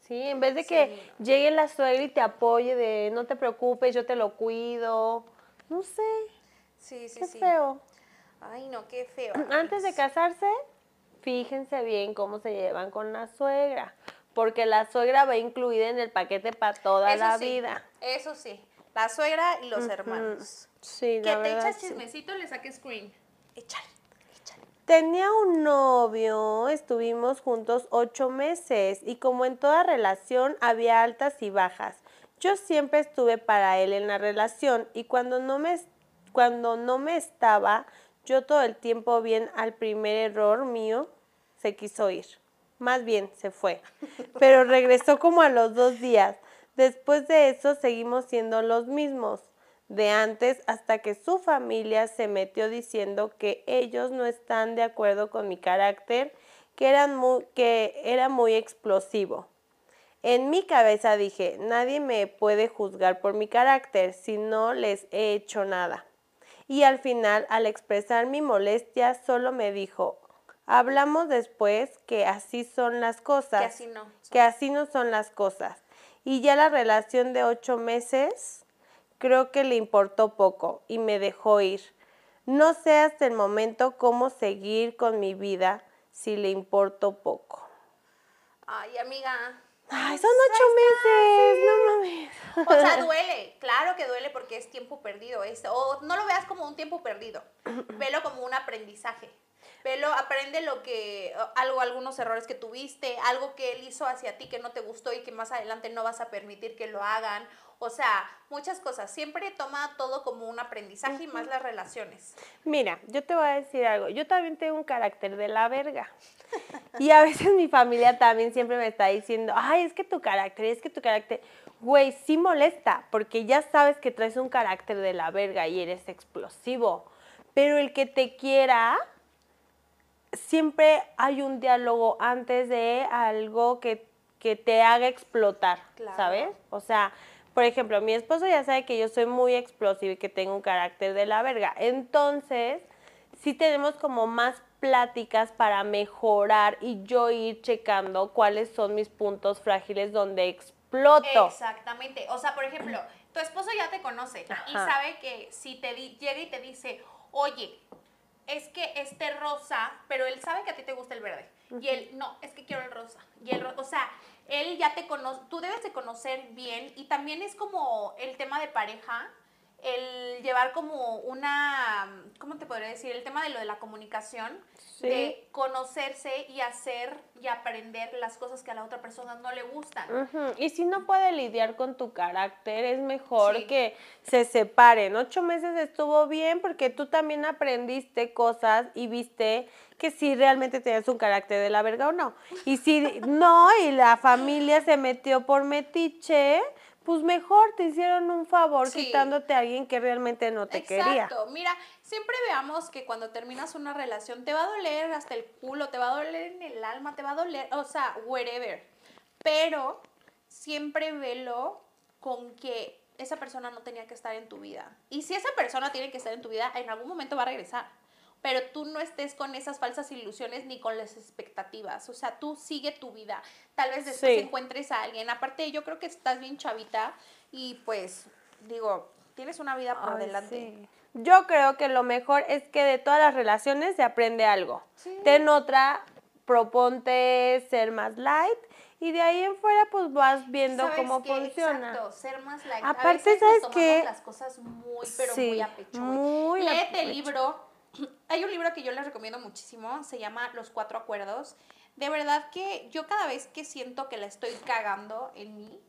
¿sí? En vez de que Sí. llegue la suegra y te apoye de no te preocupes, yo te lo cuido, no sé, Sí, sí, qué sí. feo. Ay, no, qué feo. Antes de casarse, fíjense bien cómo se llevan con la suegra, porque la suegra va incluida en el paquete para toda Eso la sí, vida. Eso sí. La suegra y los hermanos. Sí, Que la te verdad, echas sí. chismecito, le saques screen. Échale. Tenía un novio, estuvimos juntos ocho meses y como en toda relación había altas y bajas. Yo siempre estuve para él en la relación y cuando no me, cuando no me estaba, yo todo el tiempo bien al primer error mío se quiso ir. Más bien se fue, pero regresó como a los dos días. Después de eso seguimos siendo los mismos de antes hasta que su familia se metió diciendo que ellos no están de acuerdo con mi carácter, que, eran muy, que era muy explosivo. En mi cabeza dije, nadie me puede juzgar por mi carácter si no les he hecho nada. Y al final, al expresar mi molestia, solo me dijo, hablamos después que así son las cosas Que así no. que así no son las cosas. Y ya la relación de ocho meses, creo que le importó poco y me dejó ir. No sé hasta el momento cómo seguir con mi vida si le importó poco. Ay, amiga. Ay, son ocho meses, no mames. O sea, duele, claro que duele porque es tiempo perdido. Es, o no lo veas como un tiempo perdido, velo como un aprendizaje. Velo, aprende lo que, algo, algunos errores que tuviste, algo que él hizo hacia ti que no te gustó y que más adelante no vas a permitir que lo hagan. O sea, muchas cosas. Siempre toma todo como un aprendizaje y más las relaciones. Mira, yo te voy a decir algo. Yo también tengo un carácter de la verga. Y a veces mi familia también siempre me está diciendo, ay, es que tu carácter, es que tu carácter, güey, sí molesta, porque ya sabes que traes un carácter de la verga y eres explosivo. pero el que te quiera, siempre hay un diálogo antes de algo que, que te haga explotar, Claro. ¿sabes? O sea, por ejemplo, mi esposo ya sabe que yo soy muy explosiva y que tengo un carácter de la verga. Entonces, sí tenemos como más pláticas para mejorar y yo ir checando cuáles son mis puntos frágiles donde exploto. Exactamente. O sea, por ejemplo, tu esposo ya te conoce y sabe que si te di- llega y te dice, oye, es que este rosa, pero él sabe que a ti te gusta el verde. Y él, no, es que quiero el rosa. Y el o sea, él ya te conoce, tú debes de conocer bien y también es como el tema de pareja, el llevar como una, ¿cómo te podría decir? El tema de lo de la comunicación, Sí. de conocerse y hacer y aprender las cosas que a la otra persona no le gustan. Y si no puede lidiar con tu carácter, es mejor Sí. que se separen. Ocho meses estuvo bien porque tú también aprendiste cosas y viste que si realmente tenías un carácter de la verga o no. Y si no, y la familia se metió por metiche, pues mejor te hicieron un favor Sí. quitándote a alguien que realmente no te quería. Exacto. Mira, siempre veamos que cuando terminas una relación te va a doler hasta el culo, te va a doler en el alma, te va a doler, o sea, wherever. Pero siempre velo con que esa persona no tenía que estar en tu vida. Y si esa persona tiene que estar en tu vida, en algún momento va a regresar. Pero tú no estés con esas falsas ilusiones ni con las expectativas. O sea, tú sigue tu vida. Tal vez después Sí. encuentres a alguien. Aparte, yo creo que estás bien chavita y pues, digo, tienes una vida por Ay, delante. sí. Yo creo que lo mejor es que de todas las relaciones se aprende algo. Sí. Ten otra, proponte ser más light y de ahí en fuera pues vas viendo ¿Sabes cómo qué? funciona. Exacto, ser más light. Aparte, a veces ¿sabes nos qué? tomamos las cosas muy, pero Sí, muy a pecho. muy Léete el libro. Hay un libro que yo les recomiendo muchísimo, se llama Los Cuatro Acuerdos. De verdad que yo cada vez que siento que la estoy cagando en mí,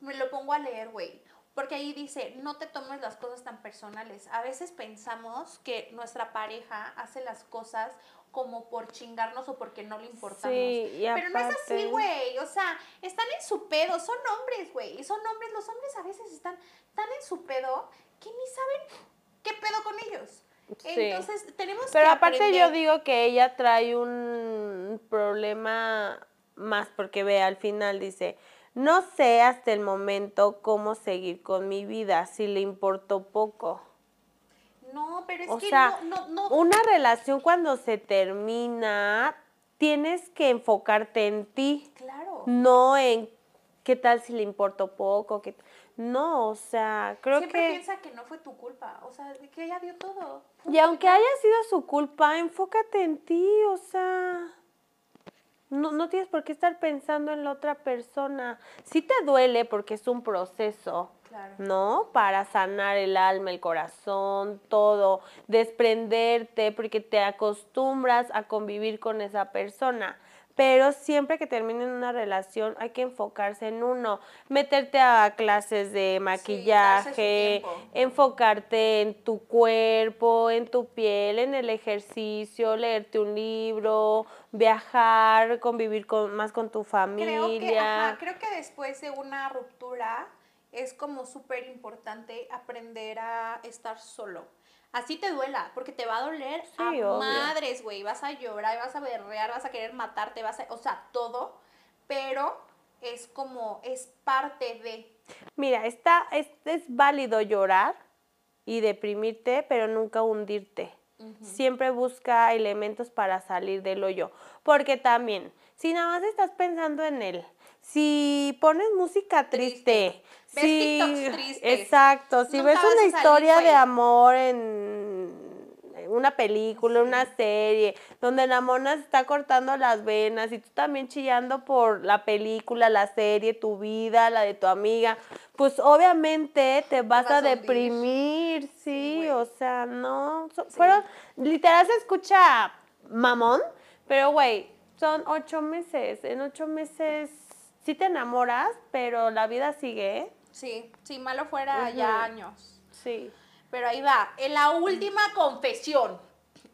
me lo pongo a leer, güey. Porque ahí dice, no te tomes las cosas tan personales. A veces pensamos que nuestra pareja hace las cosas como por chingarnos o porque no le importamos. Sí, y Pero no es así, aparte- güey. O sea, están en su pedo. Son hombres, güey. Son hombres. Los hombres a veces están tan en su pedo que ni saben qué pedo con ellos. Sí. Entonces, tenemos Pero que aparte yo digo que ella trae un problema más porque ve al final dice, no sé hasta el momento cómo seguir con mi vida, si le importó poco. No, pero es O que sea, no, no, no. una relación cuando se termina, tienes que enfocarte en ti, Claro. no en qué tal si le importó poco, qué no, o sea, creo Siempre que piensa que no fue tu culpa. O sea, de que ella dio todo. y aunque haya sido su culpa, enfócate en ti, o sea, no, no tienes por qué estar pensando en la otra persona. Sí te duele porque es un proceso, Claro. ¿no? Para sanar el alma, el corazón, todo, desprenderte, porque te acostumbras a convivir con esa persona. Pero siempre que terminen una relación hay que enfocarse en uno, meterte a clases de maquillaje, enfocarte en tu cuerpo, en tu piel, en el ejercicio, leerte un libro, viajar, convivir con, más con tu familia. Creo que, ajá, creo que después de una ruptura es como súper importante aprender a estar solo. Así te duela, porque te va a doler Sí, a obvio. madres, güey. Vas a llorar, vas a berrear, vas a querer matarte, vas a, o sea, todo. Pero es como, es parte de. Mira, está, es, es válido llorar y deprimirte, pero nunca hundirte. Siempre busca elementos para salir del hoyo. Porque también, si nada más estás pensando en él, si pones música triste, si, tristes, exacto, si ves una historia de amor en una película, una serie, donde la mona se está cortando las venas y tú también chillando por la película, la serie, tu vida, la de tu amiga, pues obviamente te vas, vas a deprimir, sí, o sea, no, so- fueron, literal se escucha mamón, pero güey, son ocho meses, en ocho meses sí te enamoras, pero la vida sigue, ¿eh? Sí, si malo fuera ya años. Sí. Pero ahí va, en la última confesión.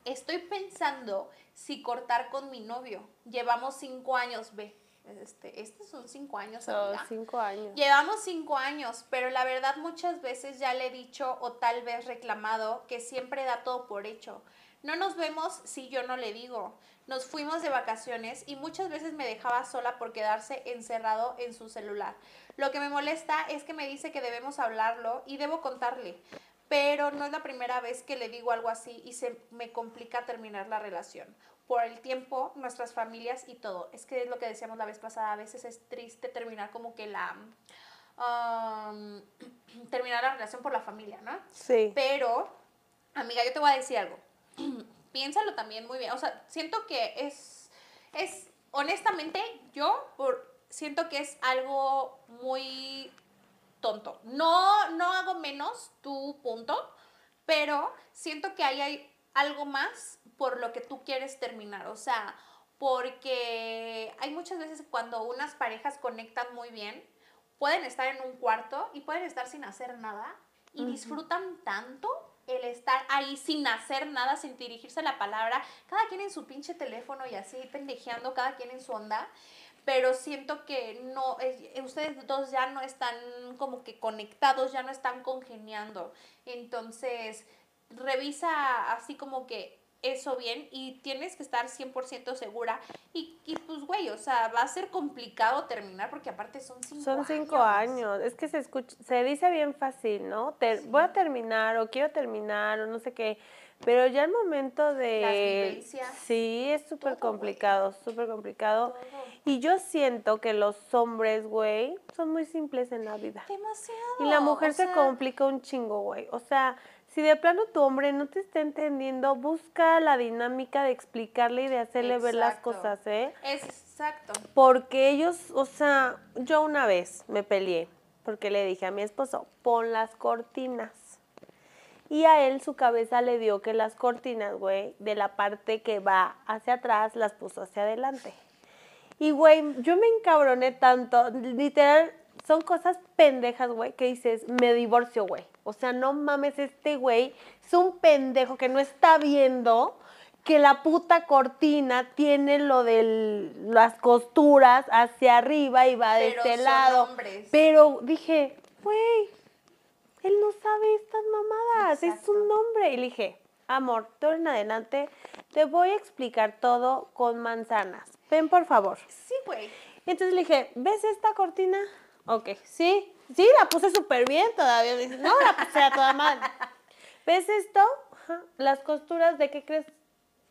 Estoy pensando si cortar con mi novio. Llevamos cinco años, ve. este, estos son cinco años. Son cinco años. Llevamos cinco años, pero la verdad muchas veces ya le he dicho o tal vez reclamado que siempre da todo por hecho. No nos vemos si yo no le digo. Nos fuimos de vacaciones y muchas veces me dejaba sola por quedarse encerrado en su celular. Lo que me molesta es que me dice que debemos hablarlo y debo contarle, pero no es la primera vez que le digo algo así y se me complica terminar la relación. Por el tiempo, nuestras familias y todo. Es que es lo que decíamos la vez pasada, a veces es triste terminar como que la... um, terminar la relación por la familia, ¿no? Sí. Pero, amiga, yo te voy a decir algo. Piénsalo también muy bien. O sea, siento que es, es, honestamente, yo por, siento que es algo muy tonto. No, no hago menos tu punto, pero siento que ahí hay algo más por lo que tú quieres terminar. O sea, porque hay muchas veces cuando unas parejas conectan muy bien, pueden estar en un cuarto y pueden estar sin hacer nada y disfrutan tanto el estar ahí sin hacer nada, sin dirigirse la palabra, cada quien en su pinche teléfono y así pendejeando, cada quien en su onda, pero siento que no, eh, ustedes dos ya no están como que conectados, ya no están congeniando, entonces revisa así como que eso bien y tienes que estar 100% segura y, y pues güey, o sea, va a ser complicado terminar porque aparte son cinco Son cinco años. Es que se escucha, se dice bien fácil, ¿no? Te- Voy a terminar o quiero terminar o no sé qué. Pero ya el momento de... Las vivencias, Sí, es súper complicado, súper complicado. Todo. Y yo siento que los hombres, güey, son muy simples en la vida. Demasiado. Y la mujer o se complica un chingo, güey. O sea, si de plano tu hombre no te está entendiendo, busca la dinámica de explicarle y de hacerle ver las cosas, ¿eh? Exacto. Porque ellos, o sea, yo una vez me peleé porque le dije a mi esposo, pon las cortinas. Y a él su cabeza le dio que las cortinas, güey, de la parte que va hacia atrás, las puso hacia adelante. Y, güey, yo me encabroné tanto, literal, son cosas pendejas, güey, que dices, me divorcio, güey. O sea, no mames, este güey es un pendejo que no está viendo que la puta cortina tiene lo de las costuras hacia arriba y va de Pero este son lado. hombres. Pero dije, güey, él no sabe estas mamadas, es un hombre. Y le dije, amor, tú en adelante te voy a explicar todo con manzanas. Ven, por favor. Sí, güey. Entonces le dije, ¿ves esta cortina? Ok, sí, sí, la puse súper bien todavía. Me dice, no, la puse a toda madre. ¿Ves esto? Las costuras, ¿de qué crees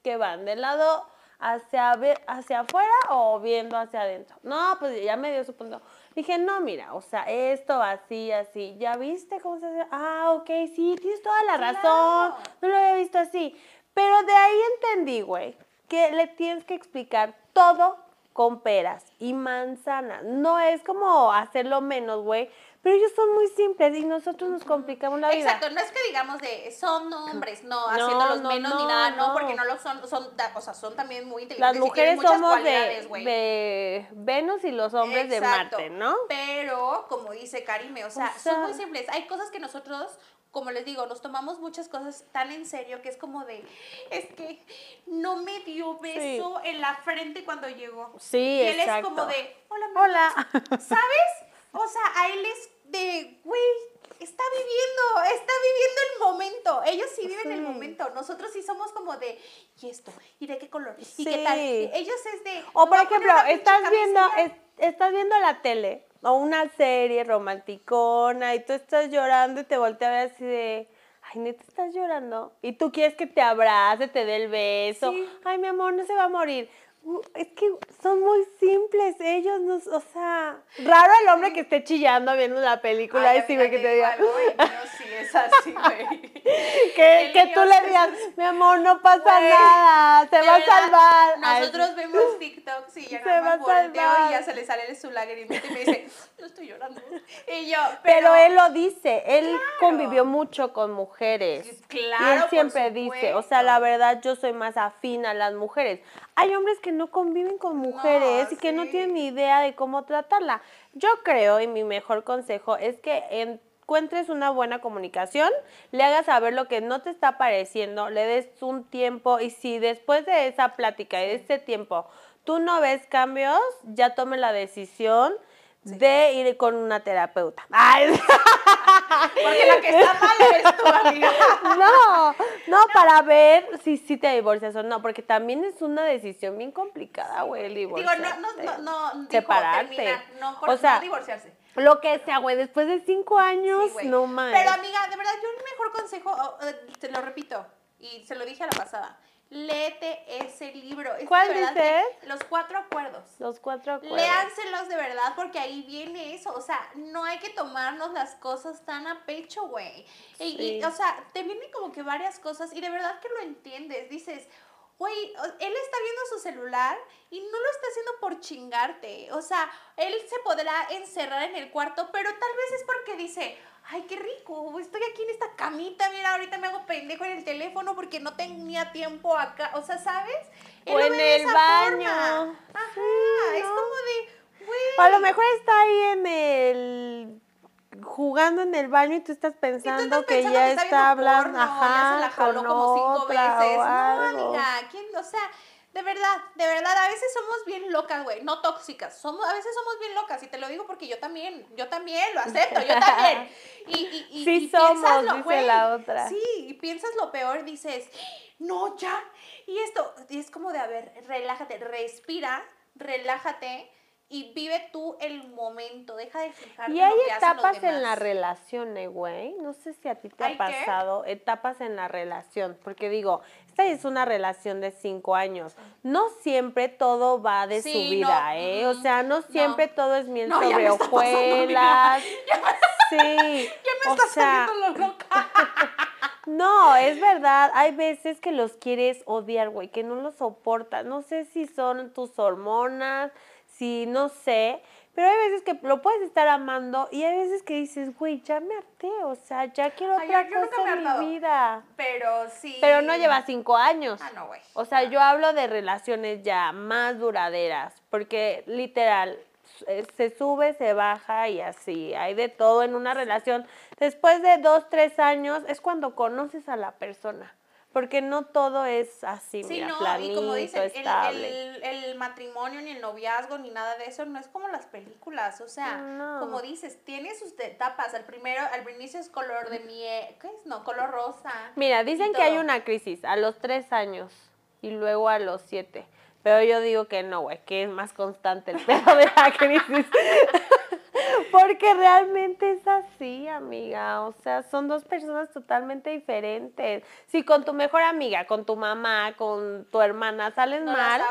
que van? ¿Del lado hacia, hacia afuera o viendo hacia adentro? No, pues ya me dio su punto. Dije, no, mira, o sea, esto así, así. ¿Ya viste cómo se hace? Ah, ok, sí, tienes toda la razón. No lo había visto así. Pero de ahí entendí, güey, que le tienes que explicar todo con peras y manzanas. No es como hacerlo menos, güey. Pero ellos son muy simples y nosotros nos complicamos la vida. Exacto, no es que digamos de son hombres, no, haciéndolos no, menos ni nada, no, porque no lo son, son, o sea, son también muy Las inteligentes y mujeres muchas somos cualidades, de, de Venus y los hombres de. Marte, ¿no? Pero, como dice Karime, o sea, O sea- son muy simples. Hay cosas que nosotros, como les digo, nos tomamos muchas cosas tan en serio que es como de, es que no me dio beso en la frente cuando llegó. Sí, y él exacto. es como de, hola, mamá". Hola. ¿Sabes? O sea, a él es de, güey, está viviendo, está viviendo el momento. Ellos sí viven el momento. Nosotros sí somos como de, ¿y esto? ¿Y de qué color? ¿Y Sí. qué tal? Ellos es de. O "Me por ejemplo, estás viendo, camiseta". es- estás viendo la tele o una serie romanticona y tú estás llorando y te voltea a ver así de, ay, neta estás llorando. Y tú quieres que te abrace, te dé el beso. Sí. Ay, mi amor, no se va a morir. Es que son muy simples ellos, no, o sea, raro el hombre que esté chillando viendo la película Ay, y que te diga, sí es así, güey. que, tú le digas, mi amor, no pasa nada, De va a salvar. Ay, Nosotros vemos TikToks y ya Se nada va a más volteo salvar. y ya se le sale su lagrimita y me dice, no estoy llorando. Y yo, Pero, pero, él lo dice, él convivió mucho con mujeres. Claro, y él siempre dice, o sea, la verdad yo soy más afín a las mujeres. Hay hombres que no conviven con mujeres y que no tienen ni idea de cómo tratarla. Yo creo, y mi mejor consejo es que en encuentres una buena comunicación, le hagas saber lo que no te está pareciendo, le des un tiempo y si después de esa plática y de ese tiempo tú no ves cambios, ya tome la decisión de ir con una terapeuta. Ay. Porque la que está mal eres tú, amiga. No, no, para ver si sí te divorcias o no, porque también es una decisión bien complicada, güey, el Digo, divorciarte. no, no, no, no. dijo Separarte. terminar, no, por, O sea, no divorciarse. Lo que sea, güey, después de cinco años, Sí, no más. Pero amiga, de verdad, yo el mejor consejo, oh, eh, te lo repito, y se lo dije a la pasada, léete ese libro. Es ¿Cuál dices? Los cuatro acuerdos. Los cuatro acuerdos. Léanselos de verdad porque ahí viene eso. O sea, no hay que tomarnos las cosas tan a pecho, güey. Y, y, Sí. o sea, te vienen como que varias cosas y de verdad que lo entiendes. Dices, güey, él está viendo su celular y no lo está haciendo por chingarte. O sea, él se podrá encerrar en el cuarto, pero tal vez es porque dice, ay, qué rico, estoy aquí en esta camita, mira, ahorita me hago pendejo en el teléfono porque no tenía tiempo acá. O sea, ¿sabes? Él O en el baño. forma. Ajá, Sí, es ¿no? como de, güey. O a lo mejor está ahí en el jugando en el baño y tú estás pensando, que pensando ya que está, hablando, porno, ajá, ya se la jaló con como cinco veces. No, amiga, ¿quién? O sea, de verdad, de verdad, a veces somos bien locas, güey, no tóxicas, somos, a veces somos bien locas, y te lo digo porque yo también, yo también, lo acepto, yo también. Y, y, y, Sí y somos, piensas lo- dice la otra. Sí, y piensas lo peor, dices, no, ya, y esto, y es como de, a ver, relájate, respira, relájate, y vive tú el momento, deja de fijarte Y en hay lo que hacen los etapas en la relación, eh, güey. No sé si a ti te ¿Hay ha qué? pasado etapas en la relación. Porque digo, esta es una relación de cinco años. No siempre todo va de Sí, su vida, no, ¿eh? O sea, no siempre no. todo es miel No, sobre está hojuelas. Sí. Ya me o estás sea, saliendo lo loca. no, es verdad. Hay veces que los quieres odiar, güey, que no los soportas. No sé si son tus hormonas, si no sé. Pero hay veces que lo puedes estar amando y hay veces que dices, güey, ya me harté, o sea, ya quiero Ay, otra yo- yo nunca cosa en mi vida. Pero sí. Pero no lleva cinco años. Ah, no, güey. O sea, yo hablo de relaciones ya más duraderas, porque literal, se sube, se baja y así, hay de todo en una relación. Después de dos, tres años es cuando conoces a la persona, porque no todo es así, Sí, mira, no, planito, y como dicen, el, estable. el, el matrimonio, ni el noviazgo, ni nada de eso, no es como las películas. O sea, No. como dices, tiene sus etapas. Al primero, al inicio es color de miel. ¿Qué es? No, color rosa. Mira, dicen que hay una crisis a los tres años y luego a los siete. Pero yo digo que no, güey, que es más constante el pedo de la crisis. Porque realmente es así, amiga. O sea, son dos personas totalmente diferentes. Si con tu mejor amiga, con tu mamá, con tu hermana sales No mal.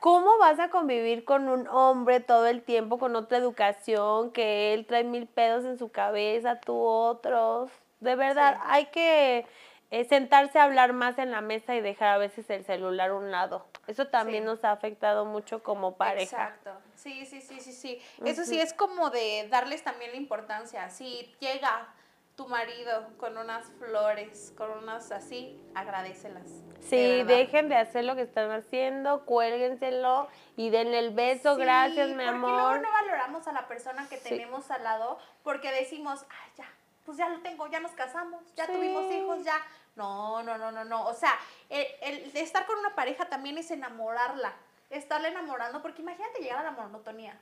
¿cómo vas a convivir con un hombre todo el tiempo con otra educación, que él trae mil pedos en su cabeza, tú otros? De verdad, Sí. hay que eh, sentarse a hablar más en la mesa y dejar a veces el celular a un lado. Eso también Sí. nos ha afectado mucho como pareja. Exacto. Sí, sí, sí, sí, sí. Eso sí es como de darles también la importancia. Si llega tu marido con unas flores, con unas así, agradecelas. de Sí, dejen de hacer lo que están haciendo, cuélguenselo y denle el beso. Sí, Gracias, mi porque luego amor. no valoramos a la persona que Sí. tenemos al lado porque decimos, ay, ya, pues ya lo tengo, ya nos casamos, ya Sí. tuvimos hijos, ya. No, no, no, no, no. O sea, el, el de estar con una pareja también es enamorarla, estarla enamorando, porque imagínate llegar a la monotonía.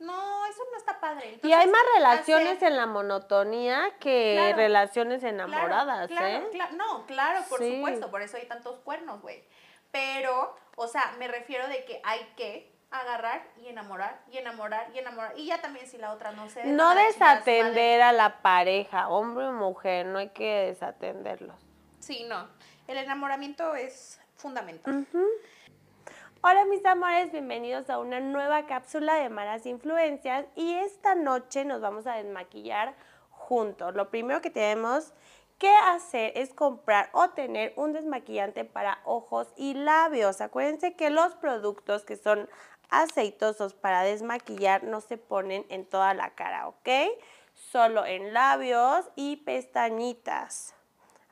No, eso no está padre. Y hay más relaciones en la monotonía que Claro. relaciones enamoradas, claro, ¿eh? no, claro, por Sí. supuesto, por eso hay tantos cuernos, güey. Pero, o sea, me refiero de que hay que agarrar y enamorar y enamorar y enamorar. Y ya también si la otra no se No desatender a la pareja, hombre o mujer, no hay que desatenderlos. Sí, no. El enamoramiento es fundamental. Hola mis amores, bienvenidos a una nueva cápsula de malas influencias y esta noche nos vamos a desmaquillar juntos. Lo primero que tenemos que hacer es comprar o tener un desmaquillante para ojos y labios. Acuérdense que los productos que son aceitosos para desmaquillar no se ponen en toda la cara, ¿ok? Solo en labios y pestañitas.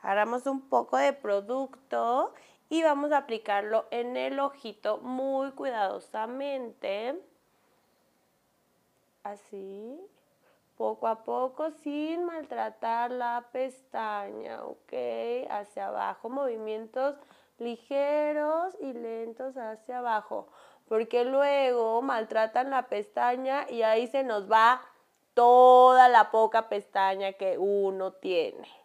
Agarramos un poco de producto y vamos a aplicarlo en el ojito muy cuidadosamente. Así. poco a poco sin maltratar la pestaña, ¿ok? Hacia abajo, movimientos ligeros y lentos hacia abajo, porque luego maltratan la pestaña y ahí se nos va toda la poca pestaña que uno tiene.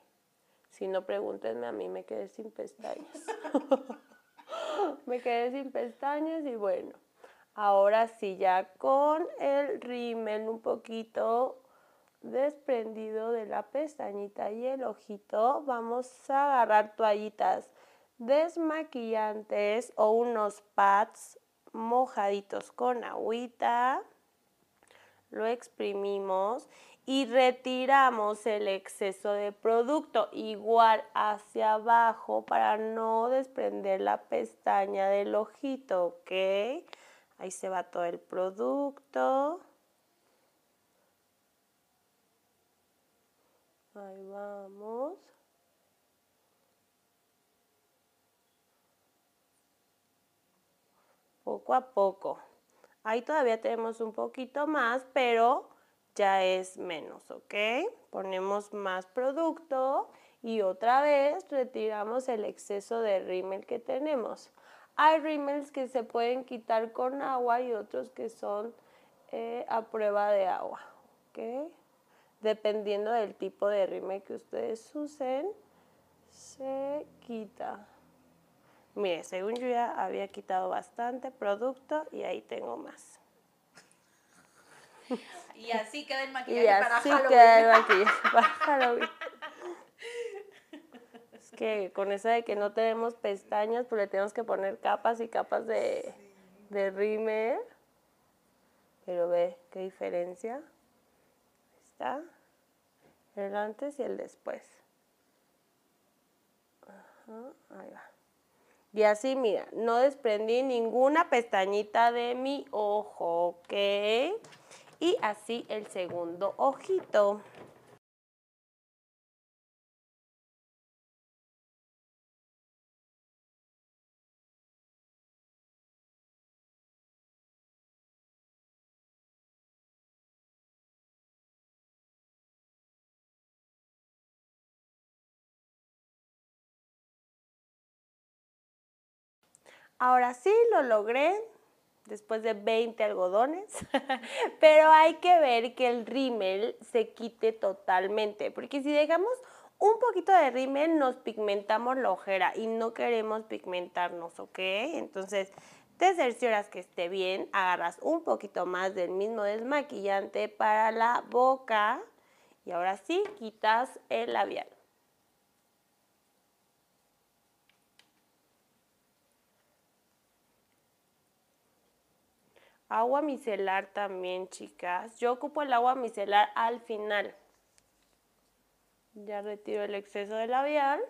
Si no, pregúntenme a mí, me quedé sin pestañas. me quedé sin pestañas y bueno, ahora sí ya con el rímel un poquito desprendido de la pestañita y el ojito, vamos a agarrar toallitas desmaquillantes o unos pads mojaditos con agüita. Lo exprimimos y retiramos el exceso de producto igual hacia abajo para no desprender la pestaña del ojito, ¿ok? Ahí se va todo el producto. Ahí vamos. Poco a poco. Ahí todavía tenemos un poquito más, pero ya es menos, ¿ok? Ponemos más producto y otra vez retiramos el exceso de rímel que tenemos. Hay rímels que se pueden quitar con agua y otros que son eh, a prueba de agua, ¿ok? dependiendo del tipo de rime que ustedes usen, se quita. Mire, según yo ya había quitado bastante producto y ahí tengo más. Y así queda el maquillaje y así queda el maquillaje para Halloween. Es que con eso de que no tenemos pestañas, pues le tenemos que poner capas y capas de, de rímel. Pero ve qué diferencia. está el antes y el después. ahí va. Y así, mira, no desprendí ninguna pestañita de mi ojo, ¿ok? Y así el segundo ojito. Ahora sí lo logré después de 20 algodones, pero hay que ver que el rímel se quite totalmente, porque si dejamos un poquito de rímel nos pigmentamos la ojera y no queremos pigmentarnos, ¿ok? Entonces, te cercioras que esté bien, agarras un poquito más del mismo desmaquillante para la boca y ahora sí quitas el labial. Agua micelar también, chicas. Yo ocupo el agua micelar al final. Ya retiro el exceso de labial.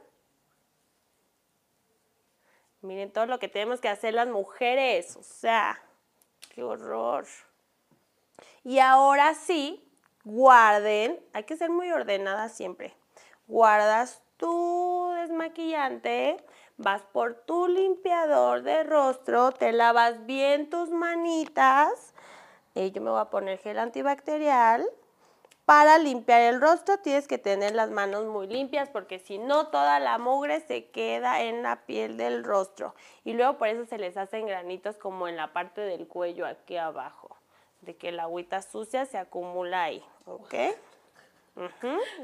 Miren todo lo que tenemos que hacer las mujeres. O sea, qué horror. Y ahora sí, guarden. Hay que ser muy ordenada siempre. Guardas tu desmaquillante vas por tu limpiador de rostro, te lavas bien tus manitas. Eh, yo me voy a poner gel antibacterial. Para limpiar el rostro tienes que tener las manos muy limpias porque si no toda la mugre se queda en la piel del rostro. Y luego por eso se les hacen granitos como en la parte del cuello aquí abajo. De que la agüita sucia se acumula ahí. ¿Ok?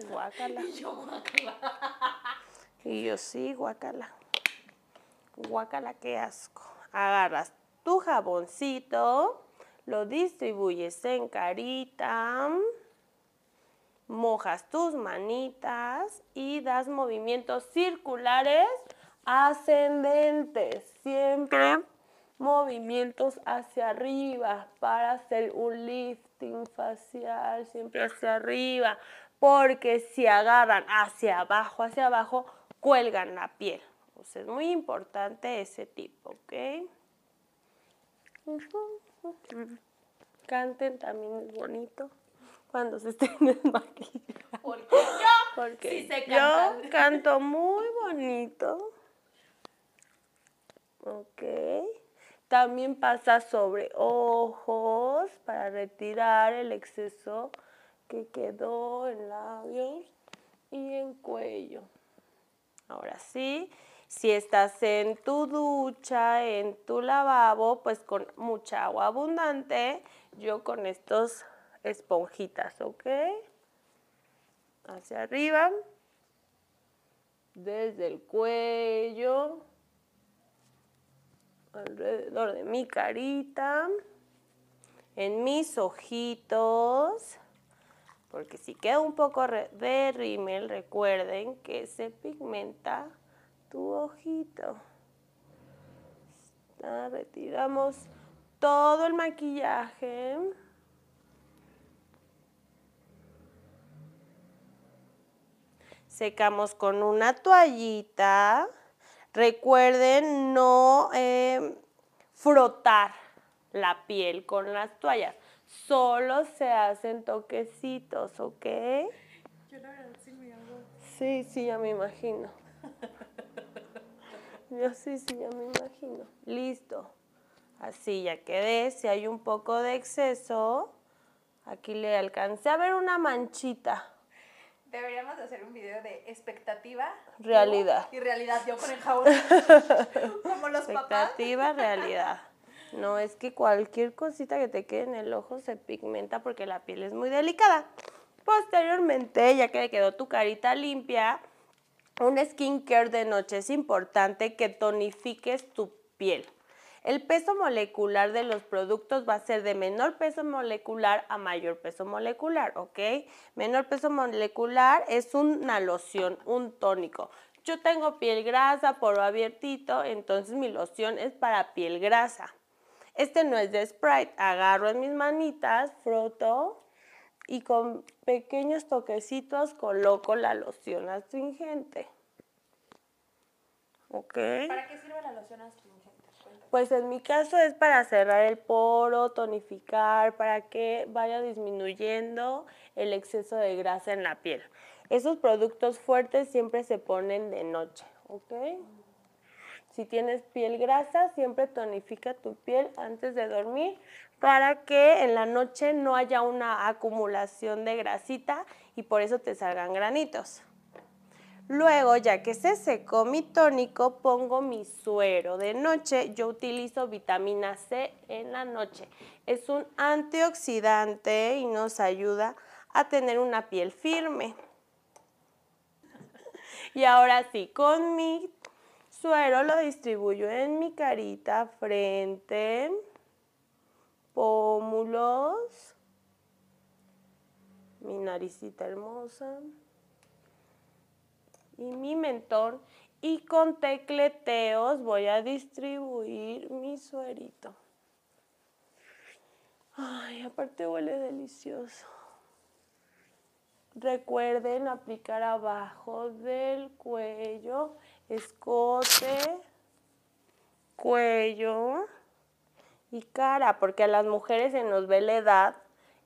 Guácala. Y yo sí, guácala. Guacala, qué asco. Agarras tu jaboncito, lo distribuyes en carita, mojas tus manitas y das movimientos circulares ascendentes. Siempre movimientos hacia arriba para hacer un lifting facial, siempre hacia arriba, porque si agarran hacia abajo, hacia abajo, cuelgan la piel es muy importante ese tipo, ¿ok? Canten también es bonito cuando se estén desmaquillando. Porque yo, Porque yo canto muy bonito. Ok. También pasa sobre ojos para retirar el exceso que quedó en labios y en cuello. Ahora sí, si estás en tu ducha, en tu lavabo, pues con mucha agua abundante, yo con estos esponjitas, ¿ok? Hacia arriba, desde el cuello, alrededor de mi carita, en mis ojitos, porque si queda un poco de rímel, recuerden que se pigmenta tu ojito. retiramos todo el maquillaje. Secamos con una toallita. Recuerden no eh, frotar la piel con las toallas. Solo se hacen toquecitos, ¿ok? Yo la verdad sí me hago. Sí, sí, ya me imagino. Yo sí, sí, ya me imagino. Listo. Así ya quedé. Si hay un poco de exceso, aquí le alcancé a ver una manchita. Deberíamos hacer un video de expectativa. Realidad. Y realidad, yo con el jabón. Como los expectativa, realidad. No es que cualquier cosita que te quede en el ojo se pigmenta porque la piel es muy delicada. Posteriormente, ya que le quedó tu carita limpia, un skincare de noche es importante que tonifiques tu piel. El peso molecular de los productos va a ser de menor peso molecular a mayor peso molecular, ¿ok? Menor peso molecular es una loción, un tónico. Yo tengo piel grasa, poro abiertito, entonces mi loción es para piel grasa. Este no es de Sprite, agarro en mis manitas, froto y con pequeños toquecitos coloco la loción astringente. ¿Ok? ¿Para qué sirve la loción astringente? Pues en mi caso es para cerrar el poro, tonificar, para que vaya disminuyendo el exceso de grasa en la piel. Esos productos fuertes siempre se ponen de noche, ¿ok? Si tienes piel grasa, siempre tonifica tu piel antes de dormir para que en la noche no haya una acumulación de grasita y por eso te salgan granitos. Luego, ya que se secó mi tónico, pongo mi suero de noche. Yo utilizo vitamina C en la noche. Es un antioxidante y nos ayuda a tener una piel firme. Y ahora sí, con mi suero lo distribuyo en mi carita, frente, pómulos, mi naricita hermosa y mi mentón. Y con tecleteos voy a distribuir mi suerito. Ay, aparte huele delicioso. Recuerden aplicar abajo del cuello escote, cuello y cara, porque a las mujeres se nos ve la edad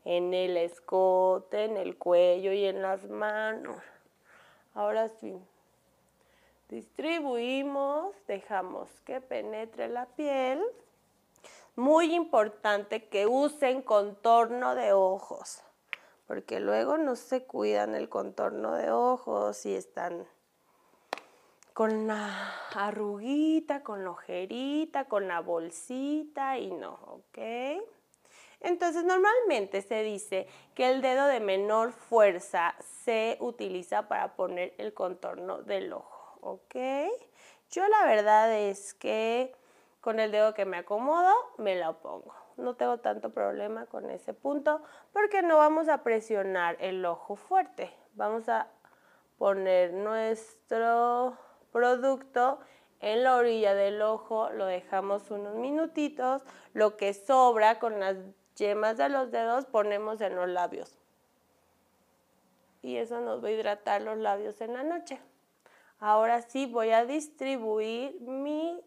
en el escote, en el cuello y en las manos. Ahora sí, distribuimos, dejamos que penetre la piel. Muy importante que usen contorno de ojos, porque luego no se cuidan el contorno de ojos y están con la arruguita, con la ojerita, con la bolsita y no, ¿ok? Entonces normalmente se dice que el dedo de menor fuerza se utiliza para poner el contorno del ojo, ¿ok? Yo la verdad es que con el dedo que me acomodo me lo pongo. No tengo tanto problema con ese punto porque no vamos a presionar el ojo fuerte. Vamos a poner nuestro producto en la orilla del ojo, lo dejamos unos minutitos, lo que sobra con las yemas de los dedos ponemos en los labios. Y eso nos va a hidratar los labios en la noche. Ahora sí voy a distribuir mi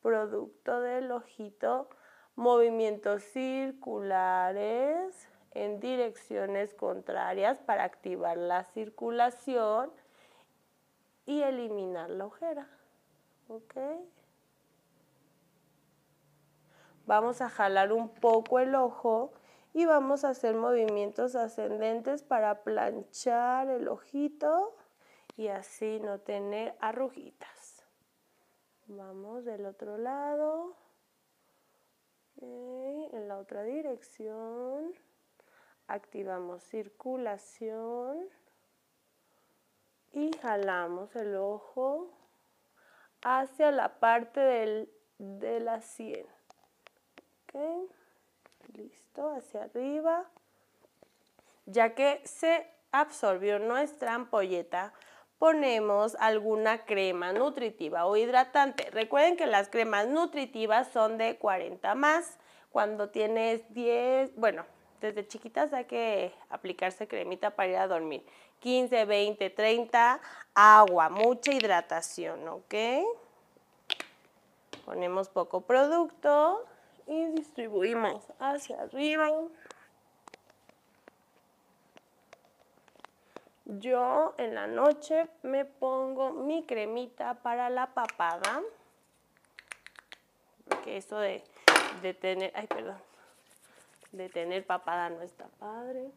producto del ojito, movimientos circulares en direcciones contrarias para activar la circulación y eliminar la ojera. ¿Ok? Vamos a jalar un poco el ojo y vamos a hacer movimientos ascendentes para planchar el ojito y así no tener arruguitas. Vamos del otro lado, en la otra dirección, activamos circulación y jalamos el ojo hacia la parte de la sien. Listo, hacia arriba. Ya que se absorbió nuestra ampolleta, ponemos alguna crema nutritiva o hidratante. Recuerden que las cremas nutritivas son de 40 más. Cuando tienes 10, bueno, desde chiquitas hay que aplicarse cremita para ir a dormir. 15, 20, 30, agua, mucha hidratación, ¿ok? Ponemos poco producto y distribuimos hacia arriba. Yo en la noche me pongo mi cremita para la papada. Porque eso de, de tener, ay perdón, de tener papada no está padre.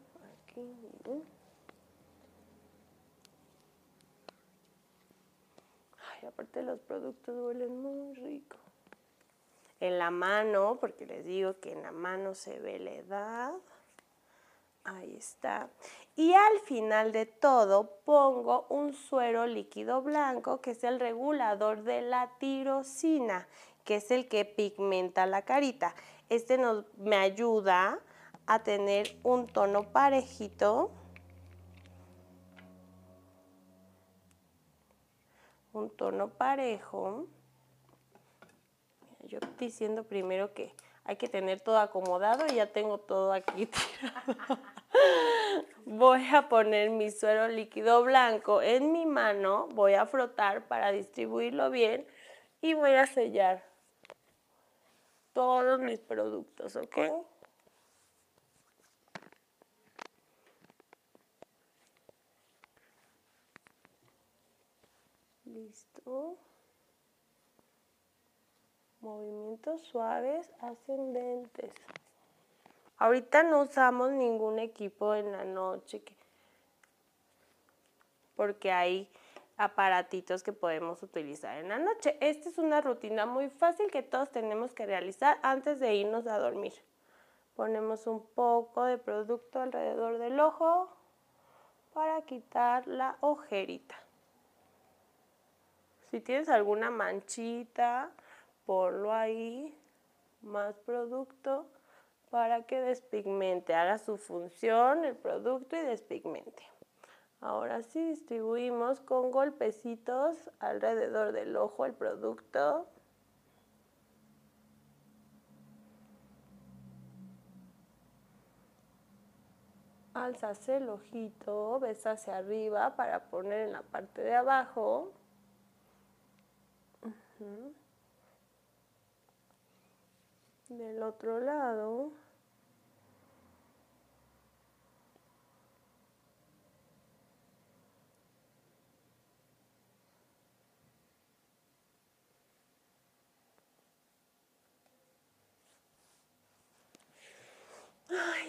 Aquí. Ay, aparte los productos huelen muy rico. En la mano, porque les digo que en la mano se ve la edad. Ahí está. Y al final de todo pongo un suero líquido blanco que es el regulador de la tirosina, que es el que pigmenta la carita. Este nos, me ayuda a tener un tono parejito. Un tono parejo. Yo diciendo primero que hay que tener todo acomodado y ya tengo todo aquí tirado. voy a poner mi suero líquido blanco en mi mano, voy a frotar para distribuirlo bien y voy a sellar todos mis productos, ¿ok? Listo. Movimientos suaves ascendentes. Ahorita no usamos ningún equipo en la noche porque hay aparatitos que podemos utilizar en la noche. Esta es una rutina muy fácil que todos tenemos que realizar antes de irnos a dormir. Ponemos un poco de producto alrededor del ojo para quitar la ojerita. Si tienes alguna manchita, ponlo ahí, más producto para que despigmente, haga su función el producto y despigmente. Ahora sí distribuimos con golpecitos alrededor del ojo el producto. Alzas el ojito, ves hacia arriba para poner en la parte de abajo. Del otro lado.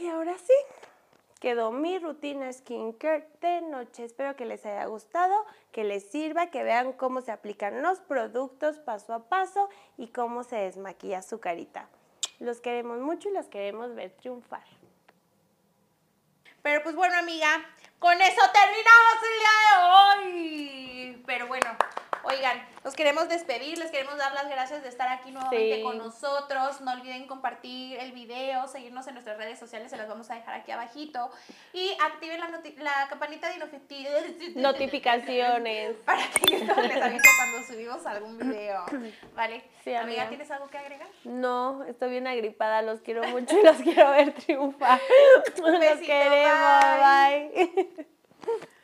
Y ahora sí, quedó mi rutina skincare de noche. Espero que les haya gustado, que les sirva, que vean cómo se aplican los productos paso a paso y cómo se desmaquilla su carita. Los queremos mucho y los queremos ver triunfar. Pero pues bueno, amiga, con eso terminamos el día de hoy. Pero bueno, Oigan, los queremos despedir, les queremos dar las gracias de estar aquí nuevamente con nosotros. No olviden compartir el video, seguirnos en nuestras redes sociales, se las vamos a dejar aquí abajito. Y activen la, la campanita de notificaciones. Para que les avise cuando subimos algún video. ¿Vale? Sí, amiga, ¿tienes algo que agregar? No, estoy bien agripada, los quiero mucho y los quiero ver triunfar. los queremos, bye.